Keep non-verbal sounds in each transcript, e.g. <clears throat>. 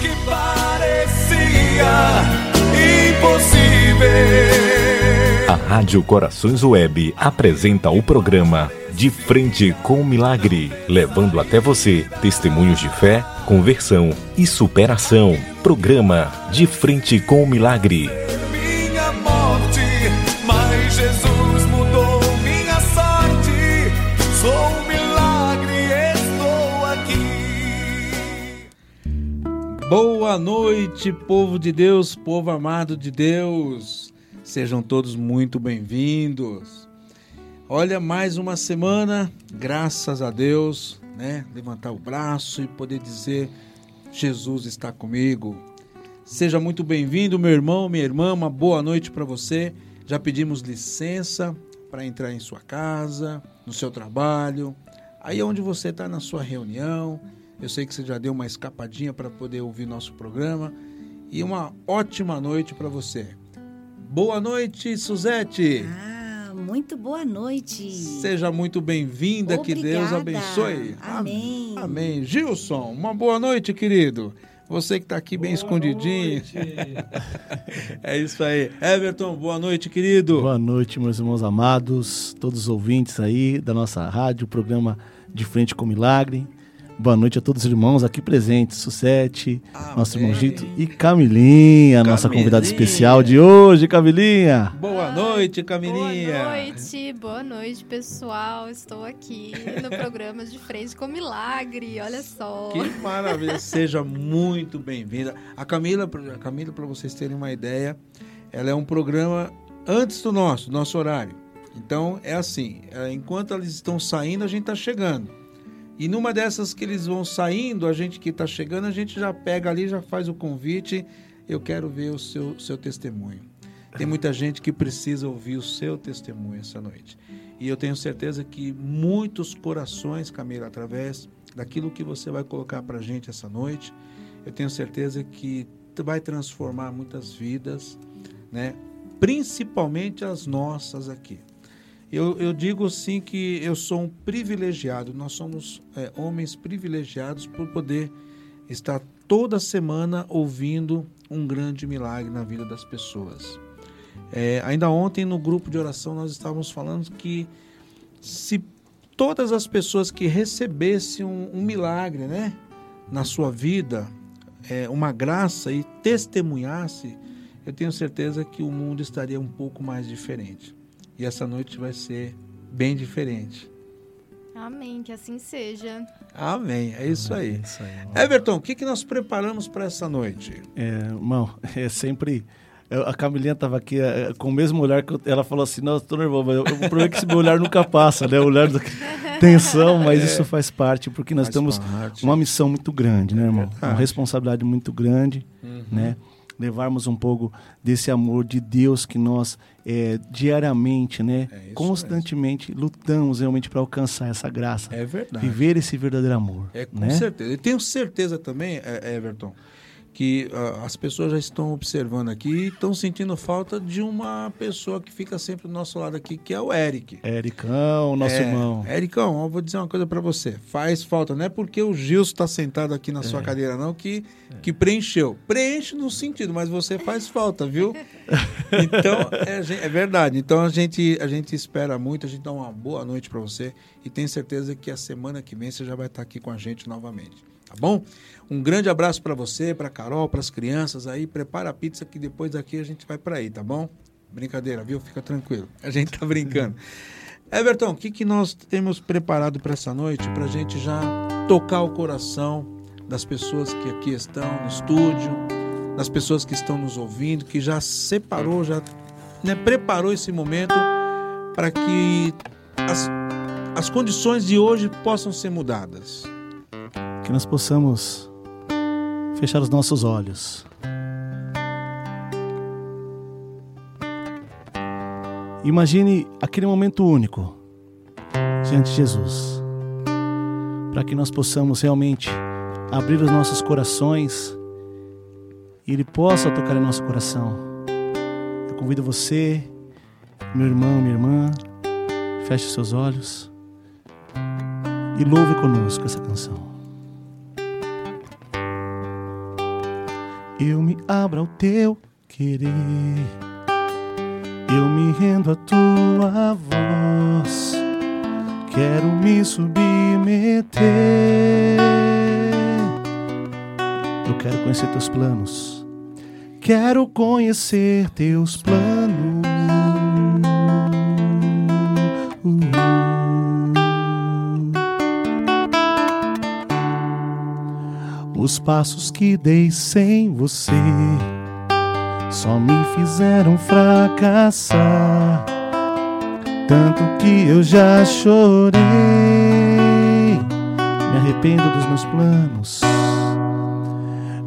que parecia impossível. A Rádio Corações Web apresenta o programa De Frente com o Milagre, levando até você testemunhos de fé, conversão e superação. Programa De Frente com o Milagre. Boa noite, povo de Deus, povo amado de Deus. Sejam todos muito bem-vindos. Olha, mais uma semana, graças a Deus, né? Levantar o braço e poder dizer: Jesus está comigo. Seja muito bem-vindo, meu irmão, minha irmã. Uma boa noite para você. Já pedimos licença para entrar em sua casa, no seu trabalho, aí onde você está na sua reunião. Eu sei que você já deu uma escapadinha para poder ouvir nosso programa. E uma ótima noite para você. Boa noite, Suzete. Ah, muito boa noite. Seja muito bem-vinda, que Deus abençoe. Amém. Amém. Gilson, uma boa noite, querido. Você que está aqui bem escondidinho. <laughs> é isso aí. Everton, boa noite, querido. Boa noite, meus irmãos amados, todos os ouvintes aí da nossa rádio, programa De Frente com Milagre. Boa noite a todos os irmãos aqui presentes, Sussete, nosso irmão Gito e Camilinha, nossa convidada Camilinha. especial de hoje, Camilinha. Boa noite, Camilinha. Boa noite, boa noite, pessoal. Estou aqui no programa de frente com Milagre. Olha só. Que maravilha. Seja muito bem-vinda. A Camila, a Camila, para vocês terem uma ideia, ela é um programa antes do nosso, nosso horário. Então, é assim, é, enquanto eles estão saindo, a gente está chegando. E numa dessas que eles vão saindo, a gente que está chegando, a gente já pega ali, já faz o convite. Eu quero ver o seu, seu testemunho. Tem muita gente que precisa ouvir o seu testemunho essa noite. E eu tenho certeza que muitos corações, Camila, através daquilo que você vai colocar para a gente essa noite, eu tenho certeza que vai transformar muitas vidas, né? principalmente as nossas aqui. Eu, eu digo assim que eu sou um privilegiado, nós somos é, homens privilegiados por poder estar toda semana ouvindo um grande milagre na vida das pessoas. É, ainda ontem no grupo de oração nós estávamos falando que se todas as pessoas que recebessem um, um milagre né, na sua vida, é, uma graça e testemunhasse, eu tenho certeza que o mundo estaria um pouco mais diferente. E essa noite vai ser bem diferente. Amém, que assim seja. Amém. É isso aí. É isso aí. Everton, o que, que nós preparamos para essa noite? É, irmão, <laughs> é sempre. eu- A Camilinha estava aqui é, com o mesmo olhar que eu- ela falou assim: Não, eu tô nervoso, mas eu- o problema é que esse meu olhar nunca passa, né? O olhar da <laughs> tensão, mas isso faz parte, porque nós temos parte. uma missão muito grande, né, irmão? verdade. Uma responsabilidade muito grande, né? Levarmos um pouco desse amor de Deus que nós é, diariamente, né? É constantemente lutamos realmente para alcançar essa graça. É verdade. Viver esse verdadeiro amor. É com né? certeza. Eu tenho certeza também, é, Everton, que ah, as pessoas já estão observando aqui e estão sentindo falta de uma pessoa que fica sempre do nosso lado aqui, que é o Eric. Ericão, nosso É, irmão. Ericão, eu vou dizer uma coisa pra você. Faz falta. Não é porque o Gilson tá sentado aqui na É. sua cadeira, não, que, que preencheu. Preenche no sentido, mas você faz falta, viu? <laughs> Então, é, é verdade. Então, a gente, a gente espera muito, a gente dá uma boa noite pra você e tenho certeza que a semana que vem você já vai estar aqui com a gente novamente. Tá bom? Um grande abraço pra você, pra Carol, pras crianças aí. Prepara a pizza que depois daqui a gente vai pra aí, tá bom? Brincadeira, viu? Fica tranquilo. A gente tá brincando. Everton, o que, que nós temos preparado para essa noite para a gente já tocar o coração das pessoas que aqui estão no estúdio, das pessoas que estão nos ouvindo, que já separou, já né, preparou esse momento para que as, as condições de hoje possam ser mudadas. Que nós possamos fechar os nossos olhos. Imagine aquele momento único diante de Jesus, para que nós possamos realmente abrir os nossos corações e Ele possa tocar em nosso coração. Eu convido você, meu irmão, minha irmã, feche seus olhos e louve conosco essa canção. Eu me abro ao teu querer. Eu me rendo à tua voz. Quero me submeter. Eu quero conhecer teus planos. Quero conhecer teus planos. Os passos que dei sem você só me fizeram fracassar. Tanto que eu já chorei. Me arrependo dos meus planos.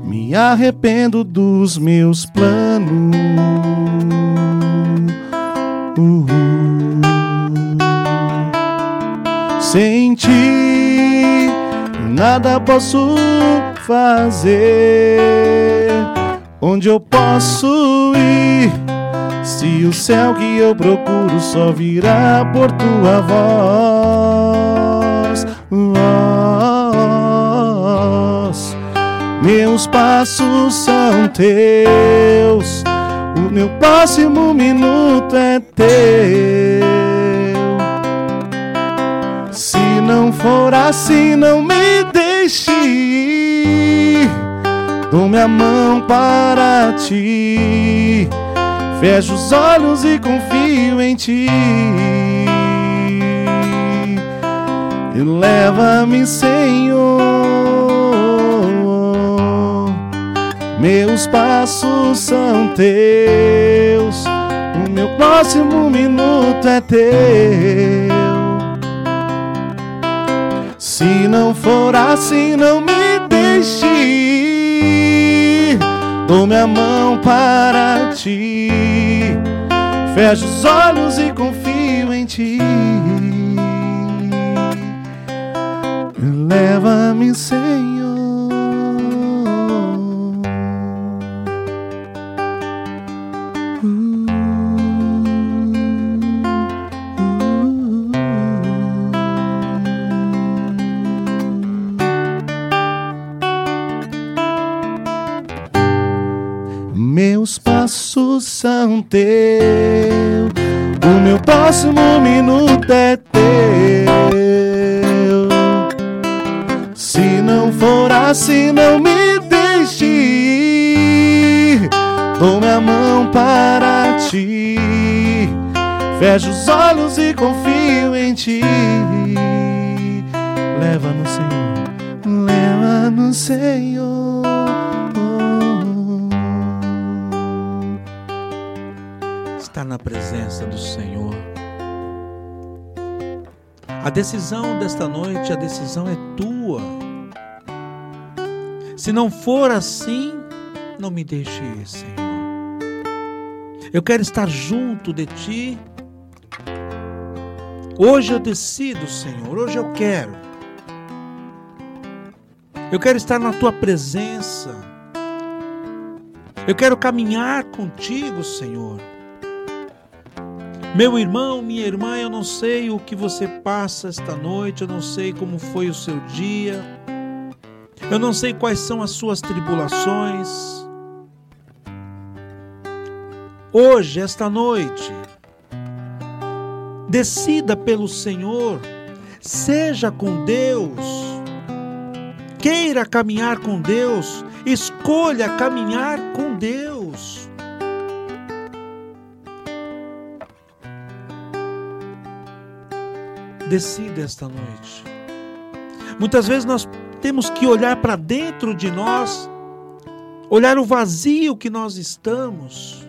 Me arrependo dos meus planos. Uh, sem ti, nada posso fazer. Onde eu posso ir? Se o céu que eu procuro só virá por tua voz. voz. Meus passos são teus, o meu próximo minuto é teu. Se não for assim, não me deixe ir. Dou minha mão para ti. Fecho os olhos e confio em ti. E leva-me, Senhor. Meus passos são teus. O meu próximo minuto é teu. Se não for assim, não me Dou minha mão para ti. Fecho os olhos e confio em ti. Leva-me, Senhor. Meus passos são teus, o meu próximo minuto é teu. Se não for assim, não me deixe ir. Dou minha mão para ti, fecho os olhos e confio em ti. Leva no Senhor, leva no Senhor. Estar na presença do Senhor. A decisão desta noite, a decisão é tua. Se não for assim, não me deixe ir, Senhor. Eu quero estar junto de ti. Hoje eu decido, Senhor. Hoje eu quero. Eu quero estar na tua presença. Eu quero caminhar contigo, Senhor. Meu irmão, minha irmã, eu não sei o que você passa esta noite, eu não sei como foi o seu dia, eu não sei quais são as suas tribulações. Hoje, esta noite, decida pelo Senhor, seja com Deus, queira caminhar com Deus, escolha caminhar com Deus. Decida esta noite. Muitas vezes nós temos que olhar para dentro de nós, olhar o vazio que nós estamos.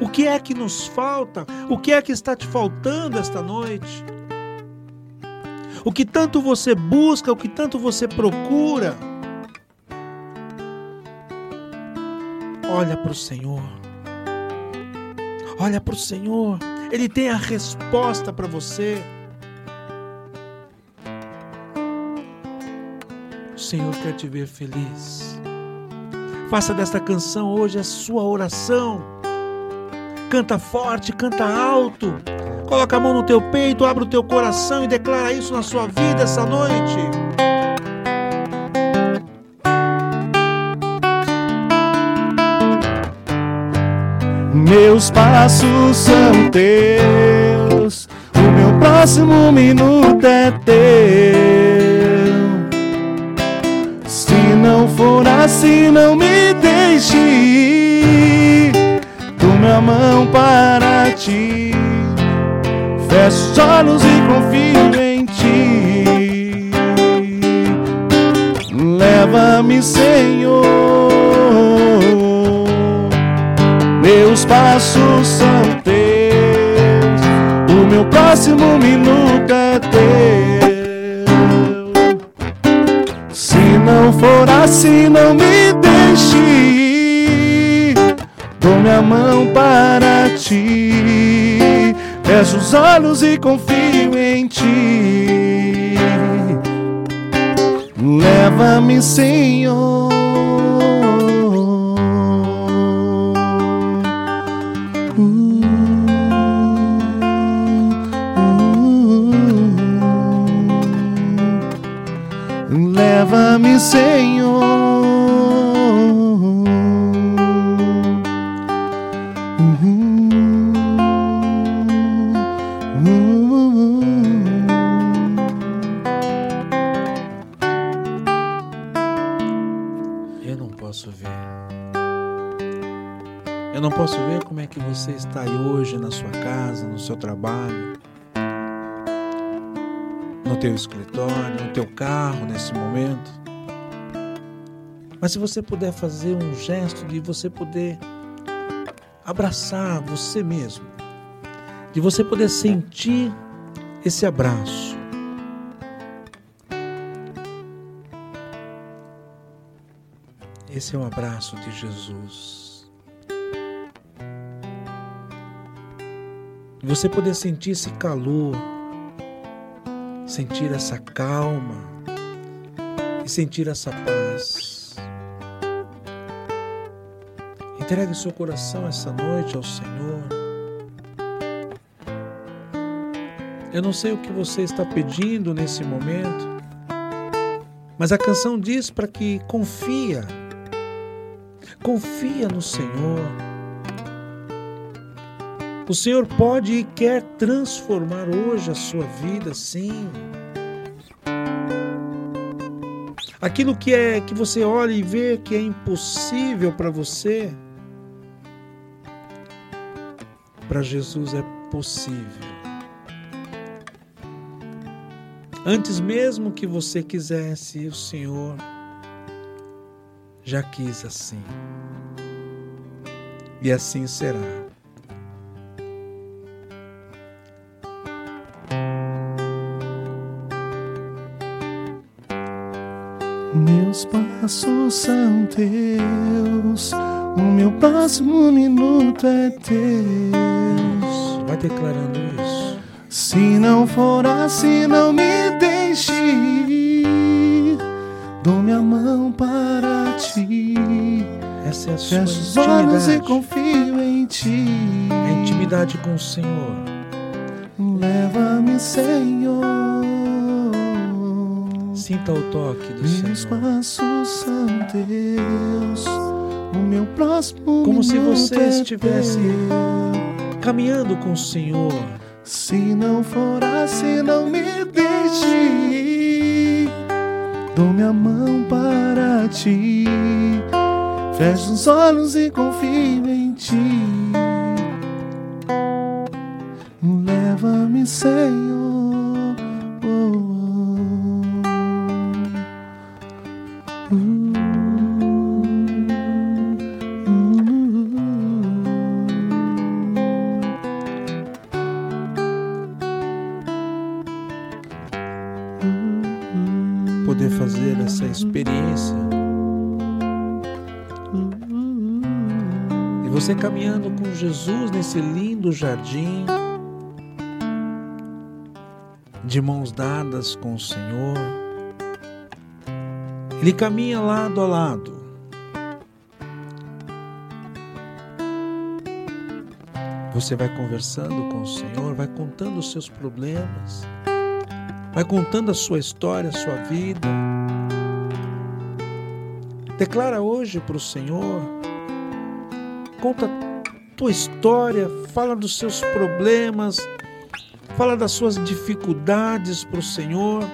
O que é que nos falta? O que é que está te faltando esta noite? O que tanto você busca, o que tanto você procura? Olha para o Senhor. Olha para o Senhor. Ele tem a resposta para você. Senhor quer te ver feliz. Faça desta canção hoje a sua oração. Canta forte, canta alto. Coloca a mão no teu peito, abre o teu coração e declara isso na sua vida essa noite. Meus passos são teus, o meu próximo minuto é teu. For assim, não me deixe ir. Tome a mão para ti. Fecho os olhos e confio em ti. Leva-me, Senhor. Meus passos são teus. O meu próximo minuto é teu. Assim, não me deixe. Dou minha mão para ti. Fecho os olhos e confio em ti. Leva-me, Senhor. Leva-me, Senhor. Teu escritório, no teu carro nesse momento. Mas se você puder fazer um gesto de você poder abraçar você mesmo, de você poder sentir esse abraço. Esse é o abraço de Jesus. Você poder sentir esse calor, sentir essa calma e sentir essa paz. Entregue seu coração essa noite ao Senhor. Eu não sei o que você está pedindo nesse momento, mas a canção diz para que confia confia no Senhor. O Senhor pode e quer transformar hoje a sua vida, sim. Aquilo que é que você olha e vê que é impossível para você, para Jesus é possível. Antes mesmo que você quisesse, o Senhor já quis assim. E assim será. Meus passos são teus, o meu próximo minuto é teu. Vai declarando isso. Se não for assim, não me deixe ir. Dou minha mão para ti. Essa é a sua Fecho os olhos e confio em ti. É intimidade com o Senhor. Leva-me, Senhor. Sinta o toque do Meus Senhor. passos são teus. O meu próximo Como se você é estivesse teu. Caminhando com o Senhor. Se não for assim, não me deixe. Dou minha mão para ti. Fecho os olhos e confio em ti. Leva-me, Senhor. Você caminhando com Jesus nesse lindo jardim. De mãos dadas com o Senhor. Ele caminha lado a lado. Você vai conversando com o Senhor, vai contando os seus problemas, vai contando a sua história, a sua vida. Declara hoje para o Senhor, conta tua história, fala dos seus problemas, fala das suas dificuldades para o Senhor.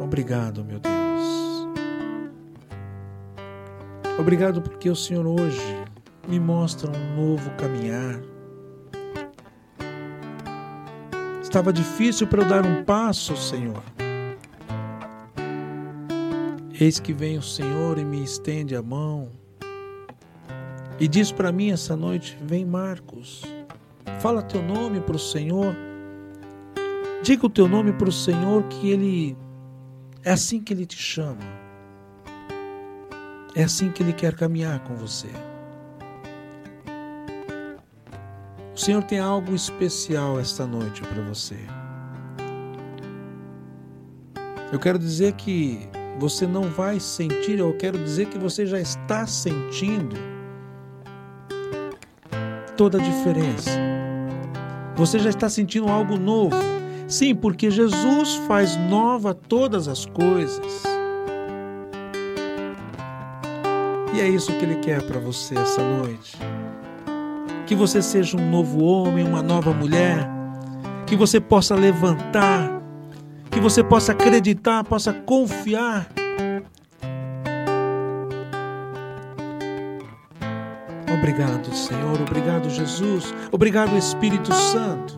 Obrigado, meu Deus. Obrigado porque o Senhor hoje me mostra um novo caminhar. Estava difícil para eu dar um passo, Senhor. Eis que vem o Senhor e me estende a mão e diz para mim essa noite: Vem, Marcos, fala teu nome para o Senhor. Diga o teu nome para o Senhor que Ele é assim que Ele te chama. É assim que Ele quer caminhar com você. O Senhor tem algo especial esta noite para você. Eu quero dizer que você não vai sentir, eu quero dizer que você já está sentindo toda a diferença. Você já está sentindo algo novo. Sim, porque Jesus faz nova todas as coisas. E é isso que Ele quer para você essa noite. Que você seja um novo homem, uma nova mulher. Que você possa levantar. Que você possa acreditar, possa confiar. Obrigado, Senhor. Obrigado, Jesus. Obrigado, Espírito Santo.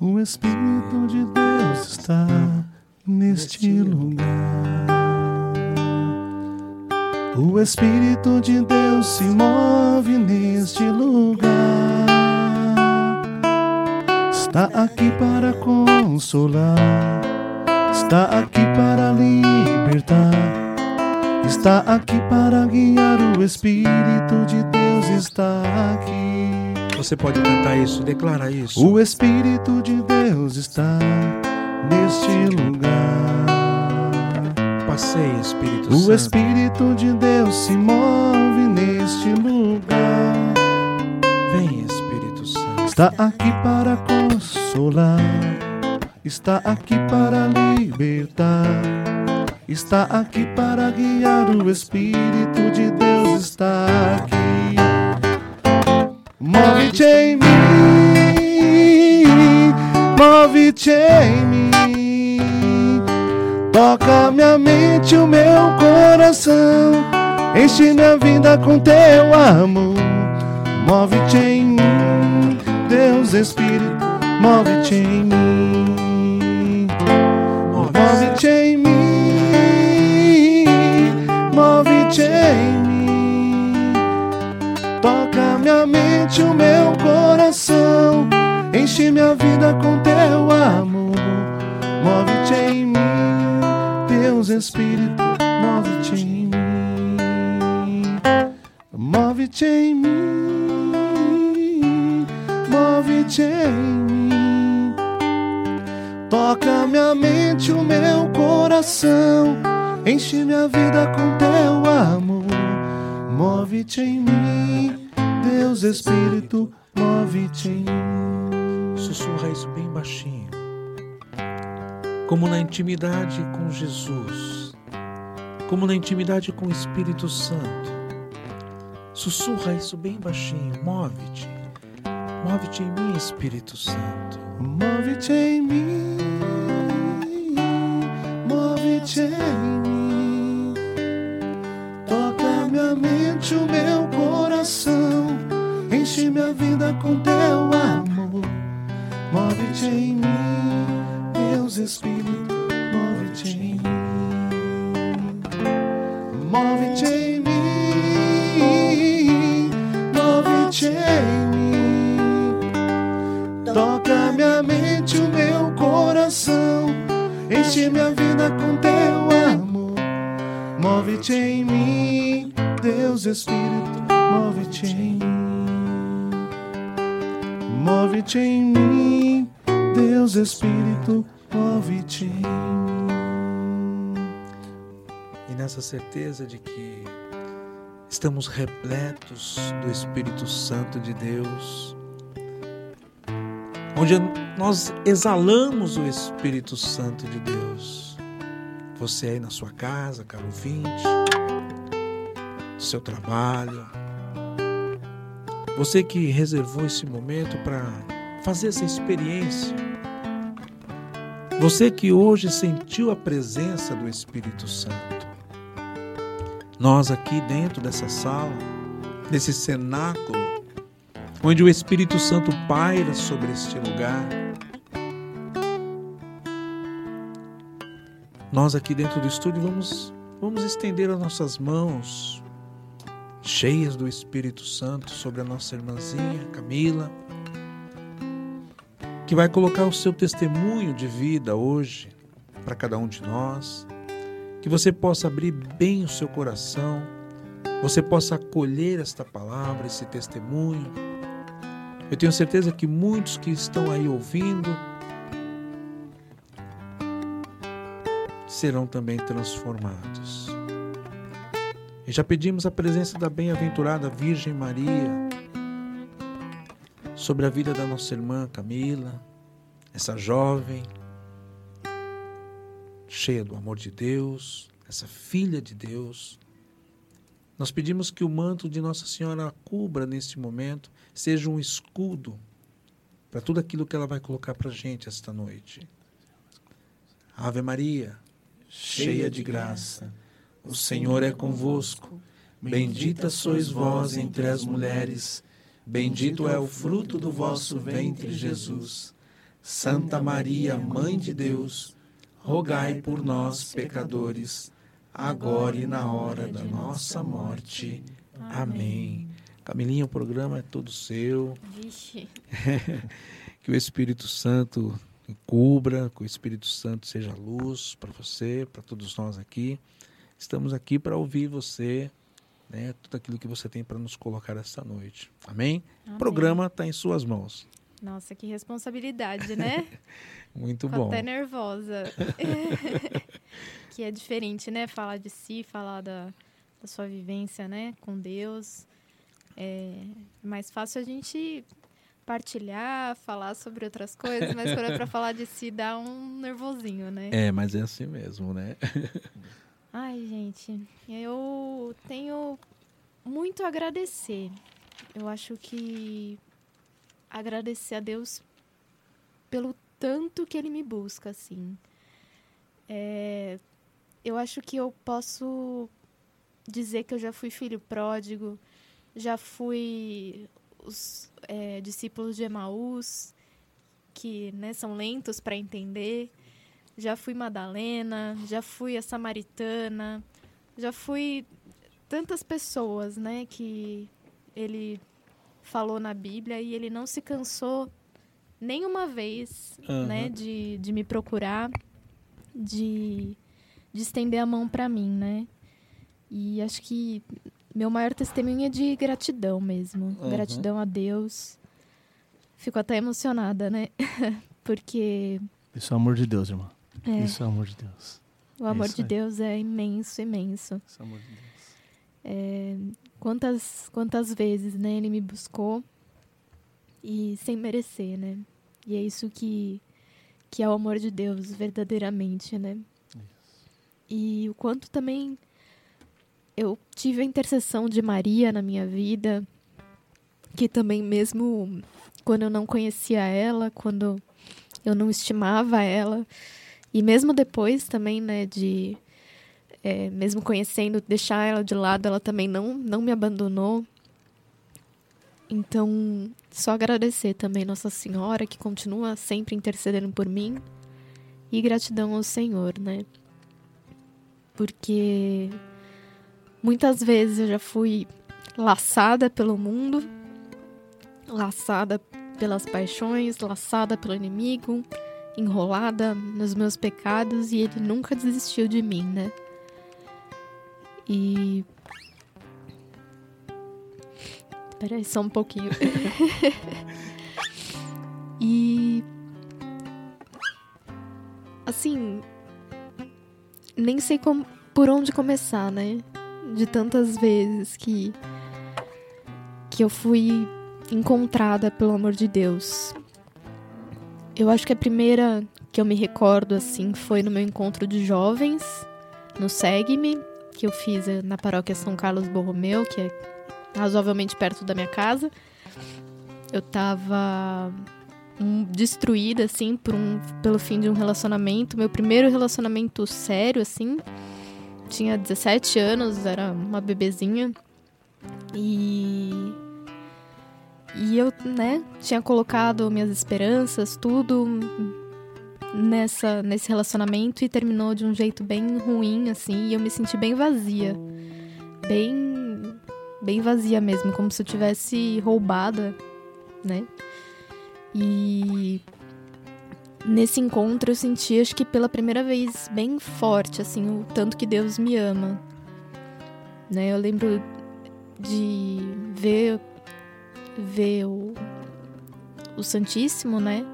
O Espírito de Deus está neste lugar. O Espírito de Deus se move neste lugar. Está aqui para consolar, está aqui para libertar, está aqui para guiar. O Espírito de Deus está aqui. Você pode cantar isso, declara isso. O Espírito de Deus está neste lugar. Passeia, Espírito O Santo. Espírito de Deus se move neste lugar. Vem, Espírito Santo. Está aqui para consolar, está aqui para libertar, está aqui para guiar. O Espírito de Deus está aqui. Move-te em mim, move-te em mim. Toca minha mente, o meu coração. Enche minha vida com teu amor. Move-te em mim, Deus Espírito, move-te em mim. Move-te em mim, move-te em mim. Toca minha mente, o meu coração. Enche minha vida com teu amor. Move-te em mim, Espírito, move-te em mim. Move-te em mim, move-te em mim. Toca minha mente, o meu coração. Enche minha vida com teu amor. Move-te em mim, Deus Espírito, move-te em mim. Sussurra isso bem baixinho. Como na intimidade com Jesus. Como na intimidade com o Espírito Santo. Sussurra isso bem baixinho. Move-te. Move-te em mim, Espírito Santo. Move-te em mim, move-te em mim. Toca minha mente, o meu coração. Enche minha vida com teu amor. Move-te em mim, Deus Espírito, move-te em mim. Move-te em mim, move-te em mim. Toca minha mente, o meu coração. Enche minha vida com teu amor. Move-te em mim, Deus Espírito, move-te em mim. Move-te em mim, Deus Espírito, mim. E nessa certeza de que estamos repletos do Espírito Santo de Deus, onde nós exalamos o Espírito Santo de Deus. Você aí na sua casa, caro ouvinte, no seu trabalho, você que reservou esse momento para fazer essa experiência, você que hoje sentiu a presença do Espírito Santo, nós aqui dentro dessa sala, desse cenáculo, onde o Espírito Santo paira sobre este lugar, nós aqui dentro do estúdio vamos, vamos estender as nossas mãos cheias do Espírito Santo sobre a nossa irmãzinha Camila, que vai colocar o seu testemunho de vida hoje para cada um de nós que você possa abrir bem o seu coração, você possa acolher esta palavra, esse testemunho. Eu tenho certeza que muitos que estão aí ouvindo serão também transformados. E já pedimos a presença da bem-aventurada Virgem Maria sobre a vida da nossa irmã Camila, essa jovem cheia do amor de Deus, essa filha de Deus. Nós pedimos que o manto de Nossa Senhora a cubra neste momento, seja um escudo para tudo aquilo que ela vai colocar para a gente esta noite. Ave Maria, cheia de graça, o Senhor é convosco. Bendita sois vós entre as mulheres, bendito é o fruto do vosso ventre, Jesus. Santa Maria, Mãe de Deus, rogai por nós, pecadores, agora e na hora da nossa morte. Amém. Camilinha, o programa é todo seu. Vixe. <laughs> que o Espírito Santo cubra, que o Espírito Santo seja luz para você, para todos nós aqui. Estamos aqui para ouvir você, né, tudo aquilo que você tem para nos colocar esta noite. Amém? O Amém. programa está em suas mãos. Nossa, que responsabilidade, né? <laughs> Muito bom. até nervosa. <laughs> <laughs> que é diferente, né? Falar de si, falar da, da sua vivência, né? Com Deus. É mais fácil a gente partilhar, falar sobre outras coisas, mas quando é pra falar de si, dá um nervosinho, né? É, mas é assim mesmo, né? Ai, gente, eu tenho muito a agradecer. Eu acho que agradecer a Deus pelo tanto que Ele me busca, assim. É, eu acho que eu posso dizer que eu já fui filho pródigo, já fui os é, discípulos de Emaús, que né, são lentos para entender. Já fui Madalena, já fui a Samaritana, já fui tantas pessoas, né, que ele falou na Bíblia e ele não se cansou nenhuma vez, Aham. né, de, de me procurar, de, de estender a mão para mim, né? E acho que meu maior testemunho é de gratidão mesmo, Aham. gratidão a Deus. Fico até emocionada, né? <laughs> Porque Isso é o amor de Deus, irmão. É, Isso é o amor de Deus. o amor isso de aí. Deus é imenso, imenso. Isso é o amor de Deus. É, quantas, quantas vezes, né, ele me buscou e sem merecer, né? E é isso que, que é o amor de Deus, verdadeiramente, né? E o quanto também eu tive a intercessão de Maria na minha vida, que também mesmo quando eu não conhecia ela, quando eu não estimava ela, e mesmo depois também, né, de é, mesmo conhecendo, deixar ela de lado, ela também não, não me abandonou. Então, só agradecer também Nossa Senhora, que continua sempre intercedendo por mim. E gratidão ao Senhor, né? Porque muitas vezes eu já fui laçada pelo mundo, laçada pelas paixões, laçada pelo inimigo, enrolada nos meus pecados e ele nunca desistiu de mim, né? E. Peraí, só um pouquinho. <laughs> e. Assim. Nem sei como, por onde começar, né? de tantas vezes que que eu fui encontrada pelo amor de Deus. Eu acho que a primeira que eu me recordo assim foi no meu encontro de jovens no Segue-me, que eu fiz eh, na paróquia São Carlos Borromeu, que é razoavelmente perto da minha casa. Eu tava um, destruída, assim, por um, pelo fim de um relacionamento. Meu primeiro relacionamento sério, assim. Tinha 17 anos, era uma bebezinha. E. E eu, né, tinha colocado minhas esperanças, tudo nessa nesse relacionamento e terminou de um jeito bem ruim assim, e eu me senti bem vazia. Bem bem vazia mesmo, como se eu tivesse roubada, né? E nesse encontro eu senti, acho que pela primeira vez, bem forte, assim, o tanto que Deus me ama. Né? Eu lembro de ver, ver o, o Santíssimo, né?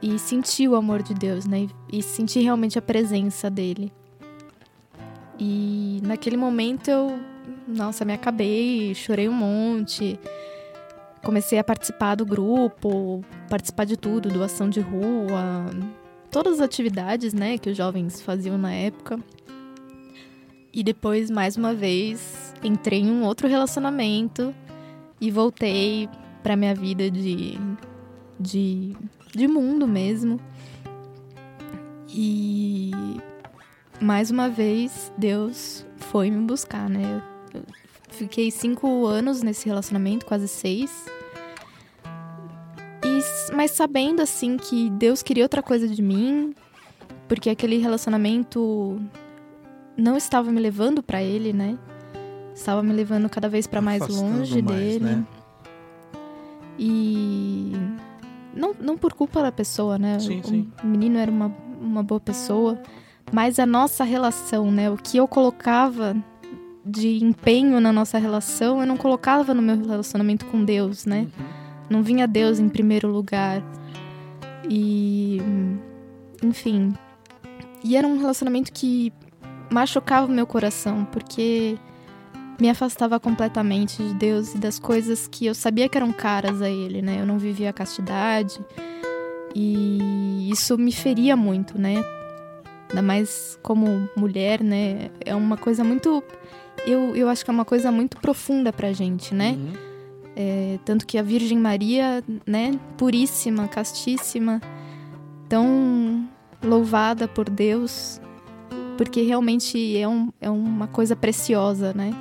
E sentir o amor de Deus, né? E sentir realmente a presença dele. E naquele momento eu, nossa, me acabei, chorei um monte comecei a participar do grupo, participar de tudo, doação de rua, todas as atividades, né, que os jovens faziam na época. E depois, mais uma vez, entrei em um outro relacionamento e voltei para minha vida de, de, de mundo mesmo. E mais uma vez, Deus foi me buscar, né? Eu fiquei cinco anos nesse relacionamento, quase seis. E, mas sabendo, assim, que Deus queria outra coisa de mim, porque aquele relacionamento não estava me levando para Ele, né? Estava me levando cada vez para mais longe mais, dele. Né? E não, não por culpa da pessoa, né? Sim, o sim. menino era uma, uma boa pessoa, mas a nossa relação, né? O que eu colocava de empenho na nossa relação, eu não colocava no meu relacionamento com Deus, né? Uhum. Não vinha Deus em primeiro lugar. E. Enfim. E era um relacionamento que machucava o meu coração, porque me afastava completamente de Deus e das coisas que eu sabia que eram caras a Ele, né? Eu não vivia a castidade. E isso me feria muito, né? Ainda mais como mulher, né? É uma coisa muito eu, eu acho que é uma coisa muito profunda pra gente, né? Uhum. É, tanto que a Virgem Maria, né, puríssima, castíssima, tão louvada por Deus, porque realmente é, um, é uma coisa preciosa, né?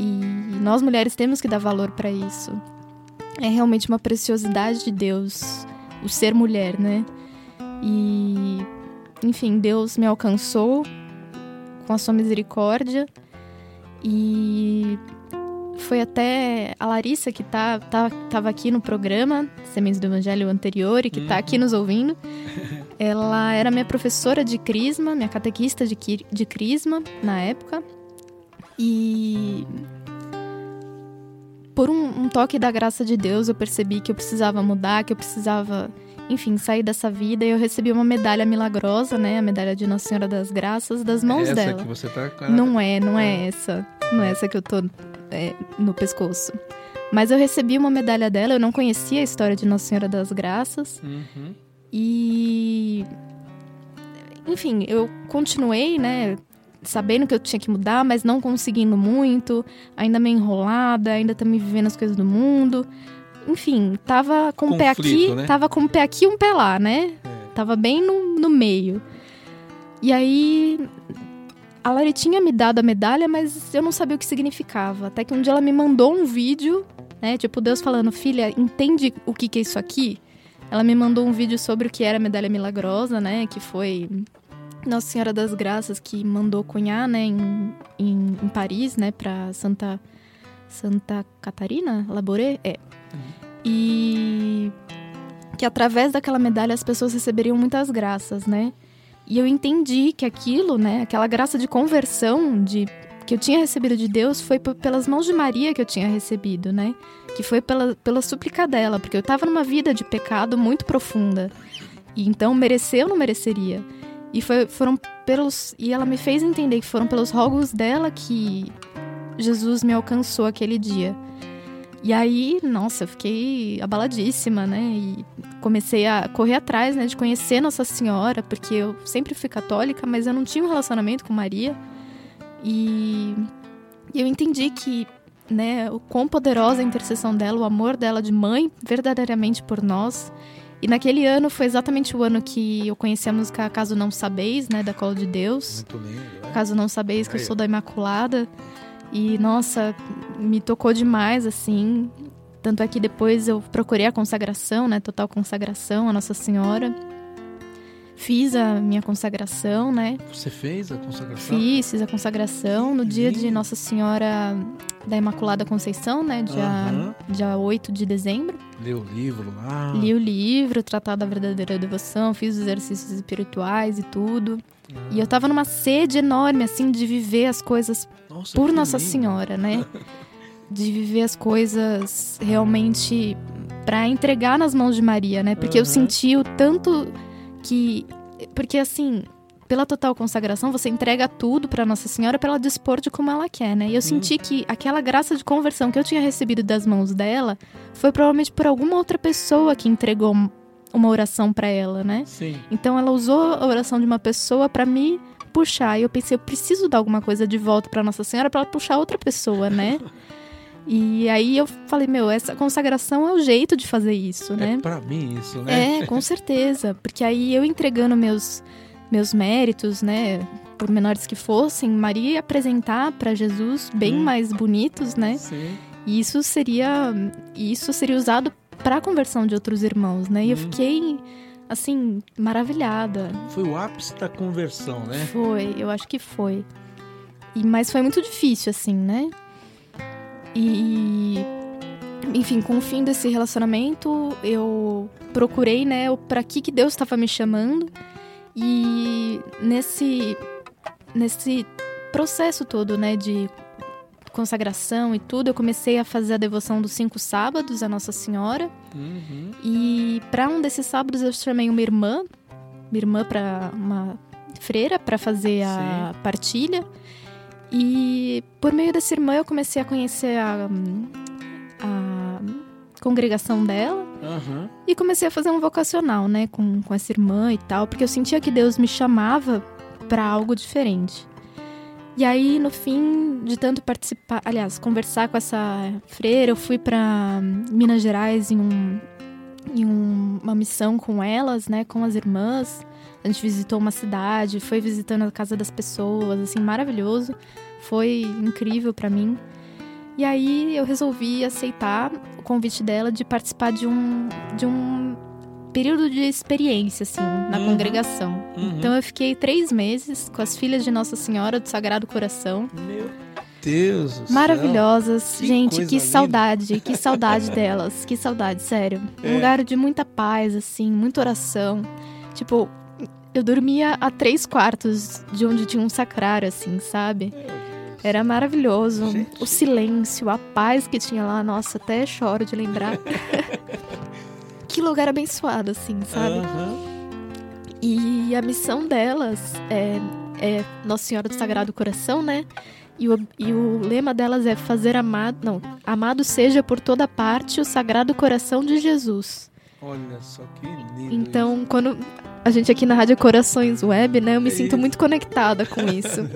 E nós mulheres temos que dar valor para isso. É realmente uma preciosidade de Deus, o ser mulher, né? E, enfim, Deus me alcançou com a sua misericórdia e foi até a Larissa, que tá, tá, tava aqui no programa Sementes do Evangelho anterior e que tá aqui nos ouvindo. <laughs> Ela era minha professora de Crisma, minha catequista de, de Crisma na época. E por um, um toque da graça de Deus, eu percebi que eu precisava mudar, que eu precisava enfim, sair dessa vida e eu recebi uma medalha milagrosa, né? A medalha de Nossa Senhora das Graças das mãos essa dela. que você tá com Não é, não é essa. Não é essa que eu tô é, no pescoço. Mas eu recebi uma medalha dela, eu não conhecia a história de Nossa Senhora das Graças. Uhum. E. Enfim, eu continuei, né? Sabendo que eu tinha que mudar, mas não conseguindo muito, ainda meio enrolada, ainda também vivendo as coisas do mundo enfim, tava com o pé aqui, né? tava com um pé aqui e um pé lá, né? É. Tava bem no, no meio. E aí a Lari tinha me dado a medalha, mas eu não sabia o que significava. Até que um dia ela me mandou um vídeo, né? Tipo, Deus falando, filha, entende o que, que é isso aqui? Ela me mandou um vídeo sobre o que era a medalha milagrosa, né? Que foi Nossa Senhora das Graças que mandou cunhar, né? Em, em, em Paris, né? Pra Santa, Santa Catarina? Laboré? É. E que através daquela medalha as pessoas receberiam muitas graças, né? E eu entendi que aquilo, né, aquela graça de conversão de que eu tinha recebido de Deus foi pelas mãos de Maria que eu tinha recebido, né? Que foi pela, pela súplica dela, porque eu estava numa vida de pecado muito profunda. E então merecer ou não mereceria. E foi, foram pelos e ela me fez entender que foram pelos rogos dela que Jesus me alcançou aquele dia. E aí, nossa, eu fiquei abaladíssima, né? E comecei a correr atrás, né, de conhecer Nossa Senhora, porque eu sempre fui católica, mas eu não tinha um relacionamento com Maria. E, eu entendi que, né, o quão poderosa a intercessão dela, o amor dela de mãe, verdadeiramente por nós. E naquele ano foi exatamente o ano que eu conheci a música Caso Não Sabeis, né, da Cola de Deus. Muito lindo. é? Caso Não Sabeis que eu Aí. sou da Imaculada. E, nossa, me tocou demais, assim. Tanto é que depois eu procurei a consagração, né? Total consagração a Nossa Senhora. Fiz a minha consagração, né? Você fez a consagração? Fiz, fiz a consagração no dia de. Nossa Senhora da Imaculada Conceição, né? Dia, Aham. dia 8 de dezembro. Leu o livro lá. Li o livro, Tratado da Verdadeira Devoção, fiz os exercícios espirituais e tudo. E eu tava numa sede enorme, assim, de viver as coisas Nossa, por Nossa lindo. Senhora, né? <laughs> De viver as coisas realmente pra entregar nas mãos de Maria, né? Porque eu Aham. senti o tanto que. Porque assim. Pela total consagração, você entrega tudo pra Nossa Senhora pra ela dispor de como ela quer, né? E eu senti que aquela graça de conversão que eu tinha recebido das mãos dela foi provavelmente por alguma outra pessoa que entregou uma oração pra ela, né? Sim. Então ela usou a oração de uma pessoa pra me puxar. E eu pensei, eu preciso dar alguma coisa de volta pra Nossa Senhora pra ela puxar outra pessoa, né? <laughs> E aí eu falei, meu, essa consagração é o jeito de fazer isso, É né? pra mim isso, né? É, com certeza. Porque aí eu entregando meus, meus méritos, né? Por menores que fossem, Maria ia apresentar pra Jesus bem Hum. mais bonitos, né? Sim. E isso seria, isso seria usado para a conversão de outros irmãos, né? E eu Hum. fiquei assim maravilhada. Foi o ápice da conversão, né? Foi, eu acho que foi. E mas foi muito difícil assim, né? E enfim, com o fim desse relacionamento, eu procurei, né, para que que Deus estava me chamando. E nesse nesse processo todo, né, de consagração e tudo, eu comecei a fazer a devoção dos cinco sábados a Nossa Senhora. Uhum. E para um desses sábados eu chamei uma irmã, minha irmã para uma freira para fazer a partilha. E por meio dessa irmã eu comecei a conhecer a, a congregação dela Aham. e comecei a fazer um vocacional, né, com, com essa irmã e tal, porque eu sentia que Deus me chamava para algo diferente. E aí, no fim de tanto participar, aliás, conversar com essa freira, eu fui para Minas Gerais em, um, em um- uma missão com elas, né, com as irmãs. A gente visitou uma cidade, foi visitando a casa das pessoas, assim, maravilhoso. Foi incrível para mim. E aí eu resolvi aceitar o convite dela de participar de um, de um período de experiência, assim, na Uhum. congregação. Uhum. Então eu fiquei três meses com as filhas de Nossa Senhora do Sagrado Coração. Meu Deus do céu. Maravilhosas. Que Gente, que linda. saudade, que saudade <laughs> delas. Que saudade, sério. Um É. lugar de muita paz, assim, muita oração. Tipo, eu dormia a três quartos de onde tinha um sacrário, assim, sabe? Era maravilhoso. Gente. O silêncio, a paz que tinha lá, nossa, até choro de lembrar. <laughs> que lugar abençoado, assim, sabe? Aham. E a missão delas é, é Nossa Senhora do Sagrado Coração, né? E o, e o lema delas é fazer amado, não, amado seja por toda parte o Sagrado Coração de Jesus. Olha só que lindo. Então, quando a gente aqui na Rádio Corações Web, né, eu me É sinto isso. muito conectada com isso. <laughs>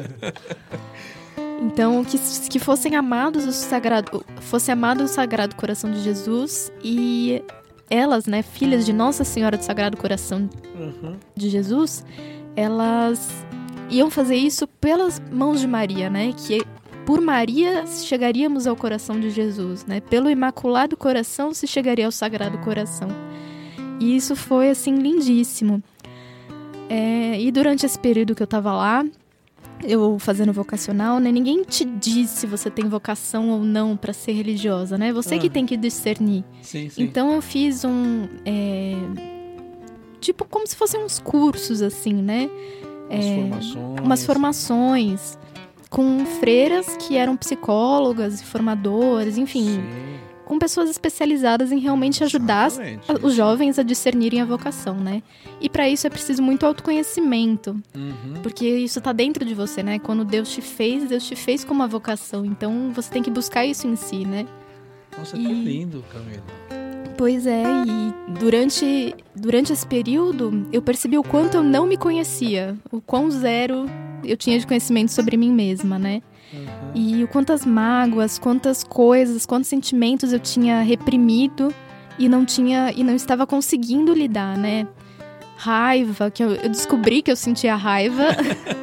Então, que, que fossem amados o sagrado, fosse amado o Sagrado Coração de Jesus e elas, né, filhas de Nossa Senhora do Sagrado Coração Uhum. de Jesus, elas iam fazer isso pelas mãos de Maria, né? Que por Maria chegaríamos ao coração de Jesus, né? Pelo Imaculado Coração se chegaria ao Sagrado Coração. E isso foi assim lindíssimo. É, e durante esse período que eu tava lá, eu fazendo vocacional, né? Ninguém te diz se você tem vocação ou não para ser religiosa, né? Você que Ah. tem que discernir. Sim, sim. Então eu fiz um. é, tipo, como se fossem uns cursos, assim, né? Umas é, formações. Umas formações com freiras que eram psicólogas e formadoras, enfim. Sim. Com pessoas especializadas em realmente ajudar Exatamente, os jovens a discernirem a vocação, né? E para isso é preciso muito autoconhecimento, Uhum. porque isso tá dentro de você, né? Quando Deus te fez, Deus te fez com uma vocação, então você tem que buscar isso em si, né? Nossa, que E- lindo, Camila. Pois é, e durante, durante esse período eu percebi o quanto eu não me conhecia, o quão zero eu tinha de conhecimento sobre mim mesma, né? Uhum. E o quantas mágoas, quantas coisas, quantos sentimentos eu tinha reprimido e não tinha e não estava conseguindo lidar, né? Raiva, que eu, eu descobri que eu sentia raiva.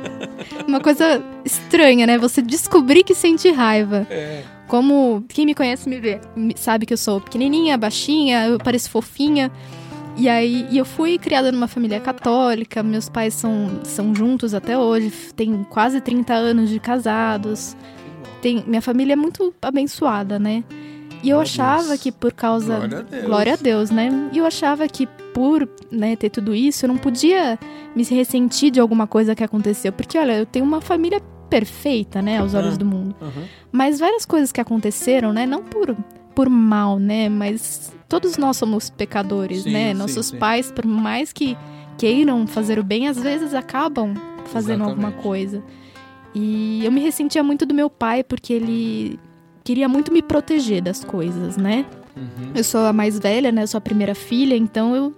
<laughs> Uma coisa estranha, né? Você descobrir que sente raiva. É. Como quem me conhece me vê, sabe que eu sou pequenininha, baixinha, eu pareço fofinha. E aí, e eu fui criada numa família católica, meus pais são, são juntos até hoje, tem quase 30 anos de casados. Tem, minha família é muito abençoada, né? E eu Glória achava que por causa. Glória a Deus. Glória a Deus, né? E eu achava que por né, ter tudo isso, eu não podia me ressentir de alguma coisa que aconteceu. Porque, olha, eu tenho uma família perfeita, né? Aos olhos Ah. do mundo. Uhum. Mas várias coisas que aconteceram, né? Não por, por mal, né? Mas todos nós somos pecadores, Sim, né? sim, Nossos sim. pais, por mais que queiram fazer o bem, às vezes acabam fazendo alguma Exatamente. coisa. E eu me ressentia muito do meu pai, porque ele queria muito me proteger das coisas, né? Uhum. Eu sou a mais velha, né? Eu sou a primeira filha, então eu.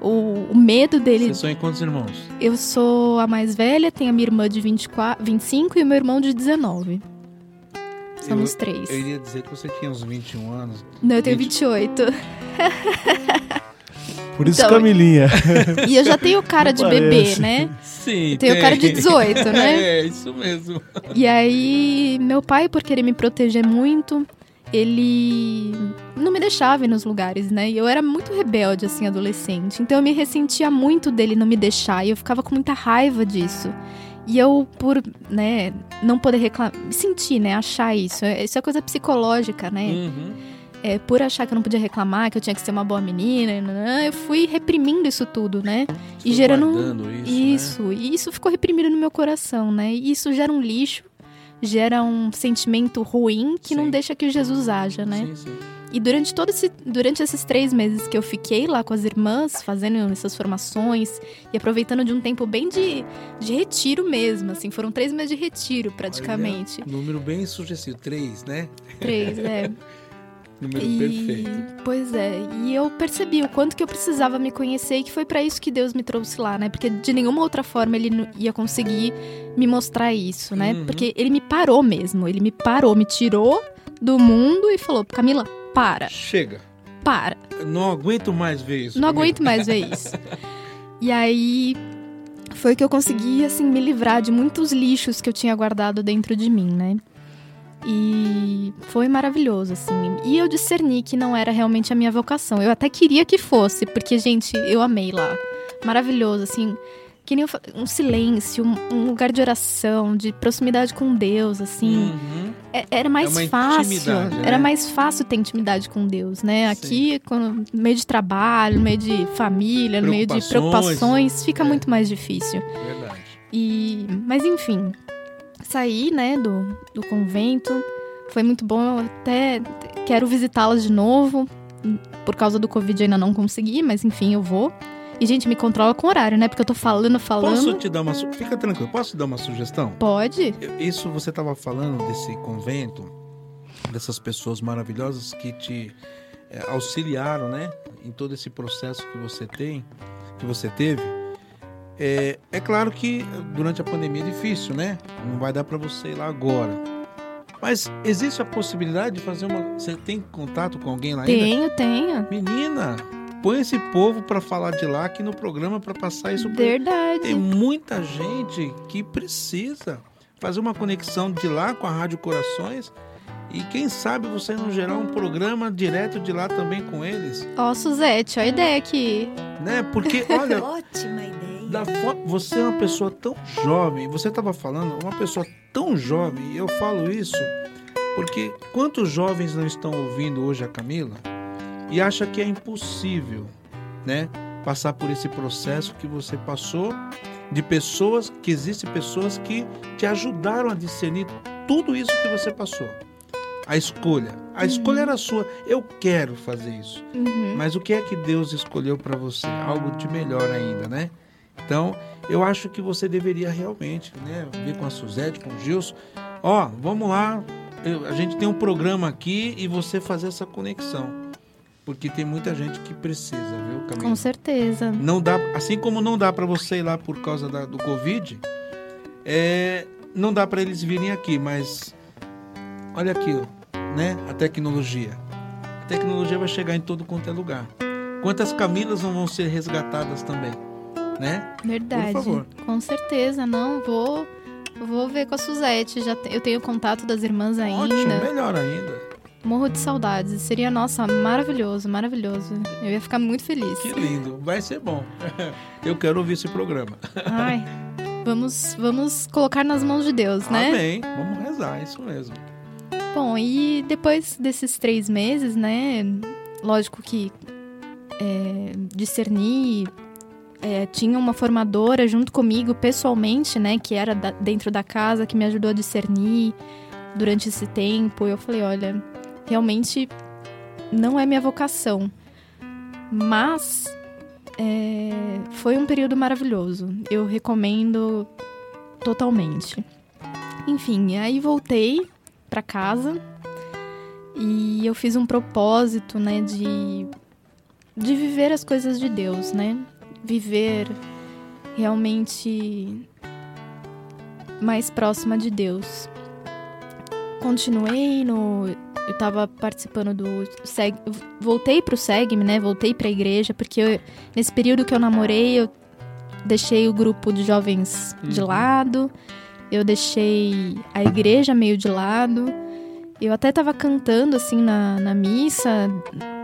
O, o medo dele. Vocês são em quantos irmãos? Eu sou a mais velha, tenho a minha irmã de 24, 25 e o meu irmão de 19. Somos Eu- três. Eu iria dizer que você tinha uns 21 anos. Não, eu tenho 20. 28. <laughs> Por isso, Então, Camilinha. E eu já tenho cara de bebê, Parece. né? Sim, Eu tenho cara de 18, né? <laughs> É, isso mesmo. E aí, meu pai, por querer me proteger muito, ele não me deixava ir nos lugares, né? E eu era muito rebelde, assim, adolescente. Então eu me ressentia muito dele não me deixar. E eu ficava com muita raiva disso. E eu, por, né, não poder reclamar, sentir, né, achar isso. É- Isso é coisa psicológica, né? Uhum. É, por achar que eu não podia reclamar, que eu tinha que ser uma boa menina, eu fui reprimindo isso tudo, né? E Foi gerando guardando isso, né? Isso, e isso ficou reprimido no meu coração, né? E isso gera um lixo, gera um sentimento ruim que não Sim. deixa que Jesus haja, né? Sim, sim. E durante todo esse, durante esses três meses que eu fiquei lá com as irmãs, fazendo essas formações e aproveitando de um tempo bem de, de retiro mesmo, assim, foram três meses de retiro praticamente. Número bem sugestivo. Três, né? Três, é. <laughs> Número E, perfeito. pois é, e eu percebi o quanto que eu precisava me conhecer e que foi pra isso que Deus me trouxe lá, né? Porque de nenhuma outra forma ele não ia conseguir me mostrar isso, né? Uhum. Porque ele me parou mesmo, ele me parou, me tirou do mundo e falou: Camila, para, Chega. para. Não aguento mais ver isso. Não Camila. aguento mais ver isso. <laughs> E aí foi que eu consegui assim me livrar de muitos lixos que eu tinha guardado dentro de mim, né? E foi maravilhoso assim. E eu discerni que não era realmente a minha vocação. Eu até queria que fosse, porque gente, eu amei lá. Maravilhoso assim. Que nem um silêncio, um, lugar de oração, de proximidade com Deus, assim. Uhum. É- Era mais uma fácil. né? Era mais fácil ter intimidade com Deus, né? Sim. Aqui, quando- no meio de trabalho, no meio de família, no meio de Preocupações, fica é. muito mais difícil. Verdade. E, mas enfim, saí, né, do, do convento. Foi muito bom. Eu até quero visitá-las de novo. Por causa do Covid ainda não consegui, mas enfim, eu vou. E, gente, me controla com horário, né? Porque eu tô falando, falando. Posso te dar uma... su- Fica tranquilo. Posso te dar uma sugestão? Pode? Isso você estava falando desse convento, dessas pessoas maravilhosas que te eh, auxiliaram, né, em todo esse processo que você tem, que você teve. É, é claro que durante a pandemia é difícil, né? Não vai dar para você ir lá agora. Mas existe a possibilidade de fazer uma. Você tem contato com alguém lá ainda? Tenho, tenho. Menina, põe esse povo para falar de lá aqui no programa para passar isso pra Verdade. tem muita gente que precisa fazer uma conexão de lá com a Rádio Corações e quem sabe você não gerar um programa direto de lá também com eles, Ó, Suzete, ó a ideia aqui. né? Porque olha, <laughs> Ótima ideia. da fo- você é uma pessoa tão jovem, você estava falando, uma pessoa tão jovem, e eu falo isso porque quantos jovens não estão ouvindo hoje a Camila e acha que é impossível, né, passar por esse processo que você passou de pessoas que existem pessoas que te ajudaram a discernir tudo isso que você passou. a escolha. A escolha era sua. Eu quero fazer isso. Uhum. Mas o que é que Deus escolheu para você? Algo de melhor ainda, né? Então, eu acho que você deveria realmente, né, ver com a Suzete, com o Gilson. Ó, vamos lá. eu- a gente tem um programa aqui e você fazer essa conexão. Porque tem muita gente que precisa, viu, Camila? Com certeza. Não dá, assim como não dá para você ir lá por causa da- do Covid, é, não dá para eles virem aqui, mas olha aqui, né? A tecnologia. A tecnologia vai chegar em todo quanto é lugar. Quantas Camilas não vão ser resgatadas também, né? Verdade. Por favor. Com certeza, não. Vou, vou ver com a Suzete. Já te- eu tenho contato das irmãs ainda. Ótimo, melhor ainda. Morro de saudades. Seria, nossa, maravilhoso, maravilhoso. Eu ia ficar muito feliz. Que lindo, vai ser bom. <laughs> Eu quero ouvir esse programa. Ai, vamos, vamos colocar nas mãos de Deus, né? Amém. Vamos rezar, isso mesmo. Bom, e depois desses três meses, né? Lógico que é, discerni. é, tinha uma formadora junto comigo pessoalmente, né? Que era da- dentro da casa, que me ajudou a discernir durante esse tempo. Eu falei, olha, realmente não é minha vocação. Mas é, foi um período maravilhoso. Eu recomendo totalmente. Enfim, aí voltei para casa e eu fiz um propósito, né, de de viver as coisas de Deus, né? Viver realmente mais próxima de Deus. Continuei no eu tava participando do Seg, voltei pro Segme, né? Voltei pra igreja porque eu- nesse período que eu namorei, eu deixei o grupo de jovens de Uhum. lado. Eu deixei a igreja meio de lado. Eu até tava cantando, assim, na, na missa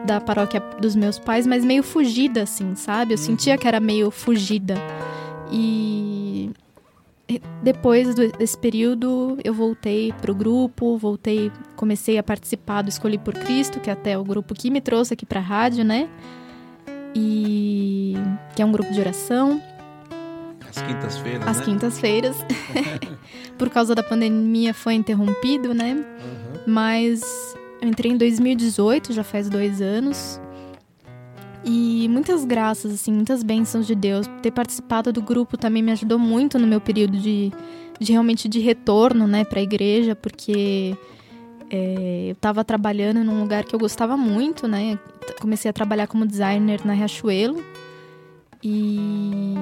da paróquia dos meus pais, mas meio fugida, assim, sabe? Eu sentia que era meio fugida. E depois do- desse período, eu voltei pro grupo, voltei, comecei a participar do Escolhi por Cristo, que é até o grupo que me trouxe aqui pra rádio, né? E que é um grupo de oração Às quintas-feiras, às né? quintas-feiras. <laughs> Por causa da pandemia foi interrompido, né? Uhum. Mas eu entrei em 2018, já faz dois anos. E muitas graças, assim, muitas bênçãos de Deus. Ter participado do grupo também me ajudou muito no meu período de, de realmente de retorno, né, pra igreja, porque é, eu tava trabalhando num lugar que eu gostava muito, né? Comecei a trabalhar como designer na Riachuelo. E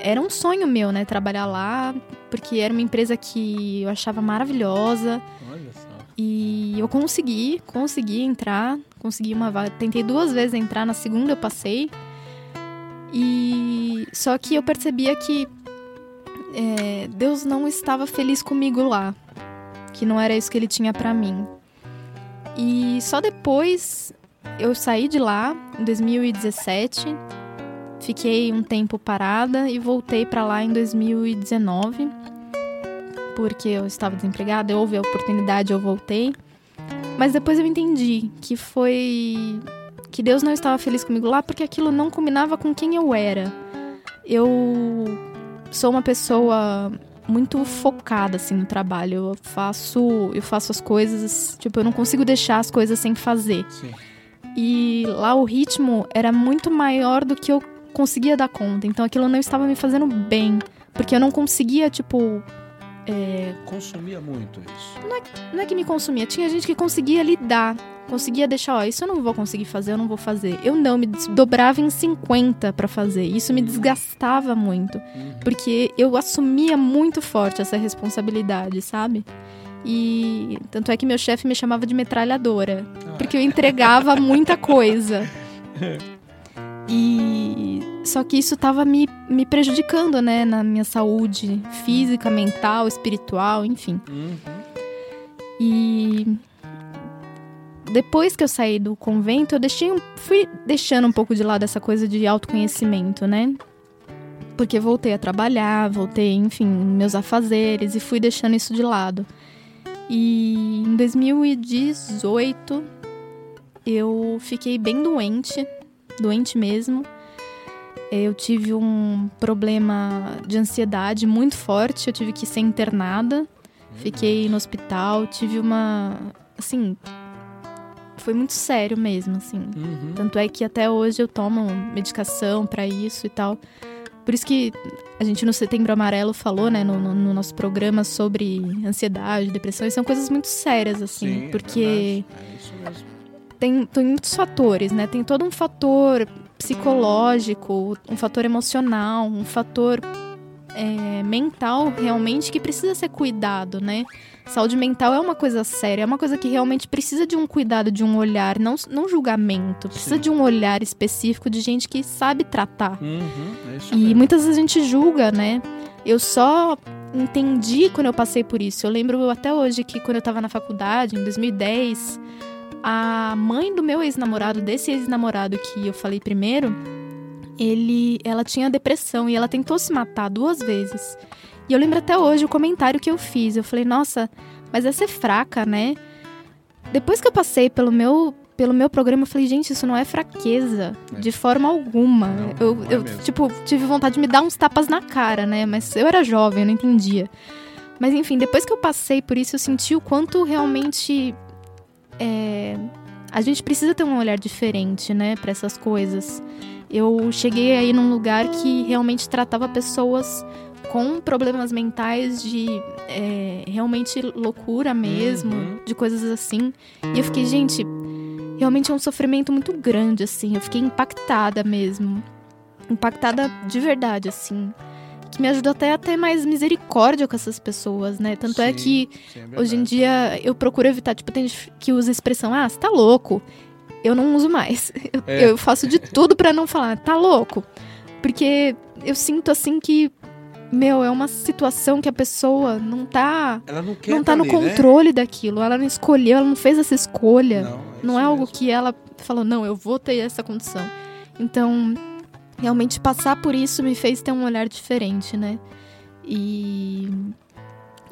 era um sonho meu, né, trabalhar lá, porque era uma empresa que eu achava maravilhosa. Olha só. E eu consegui, consegui entrar, consegui uma vaga. Tentei duas vezes entrar, na segunda eu passei. E só que eu percebia que é, Deus não estava feliz comigo lá, que não era isso que Ele tinha pra mim. E só depois eu saí de lá em 2017, fiquei um tempo parada e voltei pra lá em 2019 porque eu estava desempregada, houve a oportunidade, eu voltei. Mas depois eu entendi que foi que Deus não estava feliz comigo lá porque aquilo não combinava com quem eu era. Eu sou uma pessoa muito focada assim no trabalho. Eu faço, eu faço as coisas, tipo, eu não consigo deixar as coisas sem fazer. Sim. E lá o ritmo era muito maior do que eu conseguia dar conta. Então aquilo não estava me fazendo bem, porque eu não conseguia, tipo, é, Consumia muito isso. não é que me consumia, tinha gente que conseguia lidar, conseguia deixar, ó, isso eu não vou conseguir fazer, eu não vou fazer. Eu não, me dobrava em 50 pra fazer. Isso me desgastava muito, porque eu assumia muito forte essa responsabilidade, sabe? E tanto é que meu chefe me chamava de metralhadora, porque eu entregava muita coisa. <laughs> E só que isso tava me, me prejudicando, né, na minha saúde física, mental, espiritual, enfim. Uhum. E depois que eu saí do convento, eu deixei fui deixando um pouco de lado essa coisa de autoconhecimento, né? Porque voltei a trabalhar, voltei, enfim, meus afazeres e fui deixando isso de lado. E em 2018 eu fiquei bem doente, doente mesmo. Eu tive um problema de ansiedade muito forte, eu tive que ser internada. Fiquei no hospital, tive uma assim, foi muito sério mesmo, assim. Uhum. Tanto é que até hoje eu tomo medicação pra isso e tal. Por isso que a gente no Setembro Amarelo falou, né, no, no- no nosso programa sobre ansiedade, depressão, e são coisas muito sérias, assim, Sim, é porque. É. tem, tem muitos fatores, né? Tem todo um fator psicológico, um fator emocional, um fator é, mental realmente que precisa ser cuidado, né? Saúde mental é uma coisa séria, é uma coisa que realmente precisa de um cuidado, de um olhar, não, não julgamento. Precisa Sim. de um olhar específico de gente que sabe tratar. Uhum, é E mesmo. muitas vezes a gente julga, né? Eu só entendi quando eu passei por isso. Eu lembro até hoje que quando eu tava na faculdade, em 2010, a mãe do meu ex-namorado, desse ex-namorado que eu falei primeiro, ele, ela tinha depressão e ela tentou se matar duas vezes. E eu lembro até hoje o comentário que eu fiz. Eu falei, nossa, mas essa é fraca, né? Depois que eu passei pelo meu, pelo meu programa, eu falei, gente, isso não é fraqueza, É. de forma alguma. Não, eu, não é eu tipo, tive vontade de me dar uns tapas na cara, né? Mas eu era jovem, eu não entendia. Mas enfim, depois que eu passei por isso, eu senti o quanto realmente é, a gente precisa ter um olhar diferente, né, para essas coisas. Eu cheguei aí num lugar que realmente tratava pessoas com problemas mentais de é, realmente loucura mesmo, Uhum. de coisas assim. E eu fiquei, gente, realmente é um sofrimento muito grande, assim. Eu fiquei impactada mesmo. Impactada de verdade, assim. Que me ajudou até a ter mais misericórdia com essas pessoas, né? Tanto é Sim, que sim, é Hoje em dia eu procuro evitar, tipo, tem gente que usa a expressão, ah, você tá louco. Eu não uso mais. <laughs> Eu, É. eu faço de tudo pra não falar, tá louco. Porque eu sinto assim que, meu, é uma situação que a pessoa não tá. Ela não quer Não tá no ali, né? controle daquilo. Ela não escolheu, ela não fez essa escolha. Não, Não isso é algo que ela falou, não, eu vou ter essa condição. Então, realmente passar por isso me fez ter um olhar diferente, né? E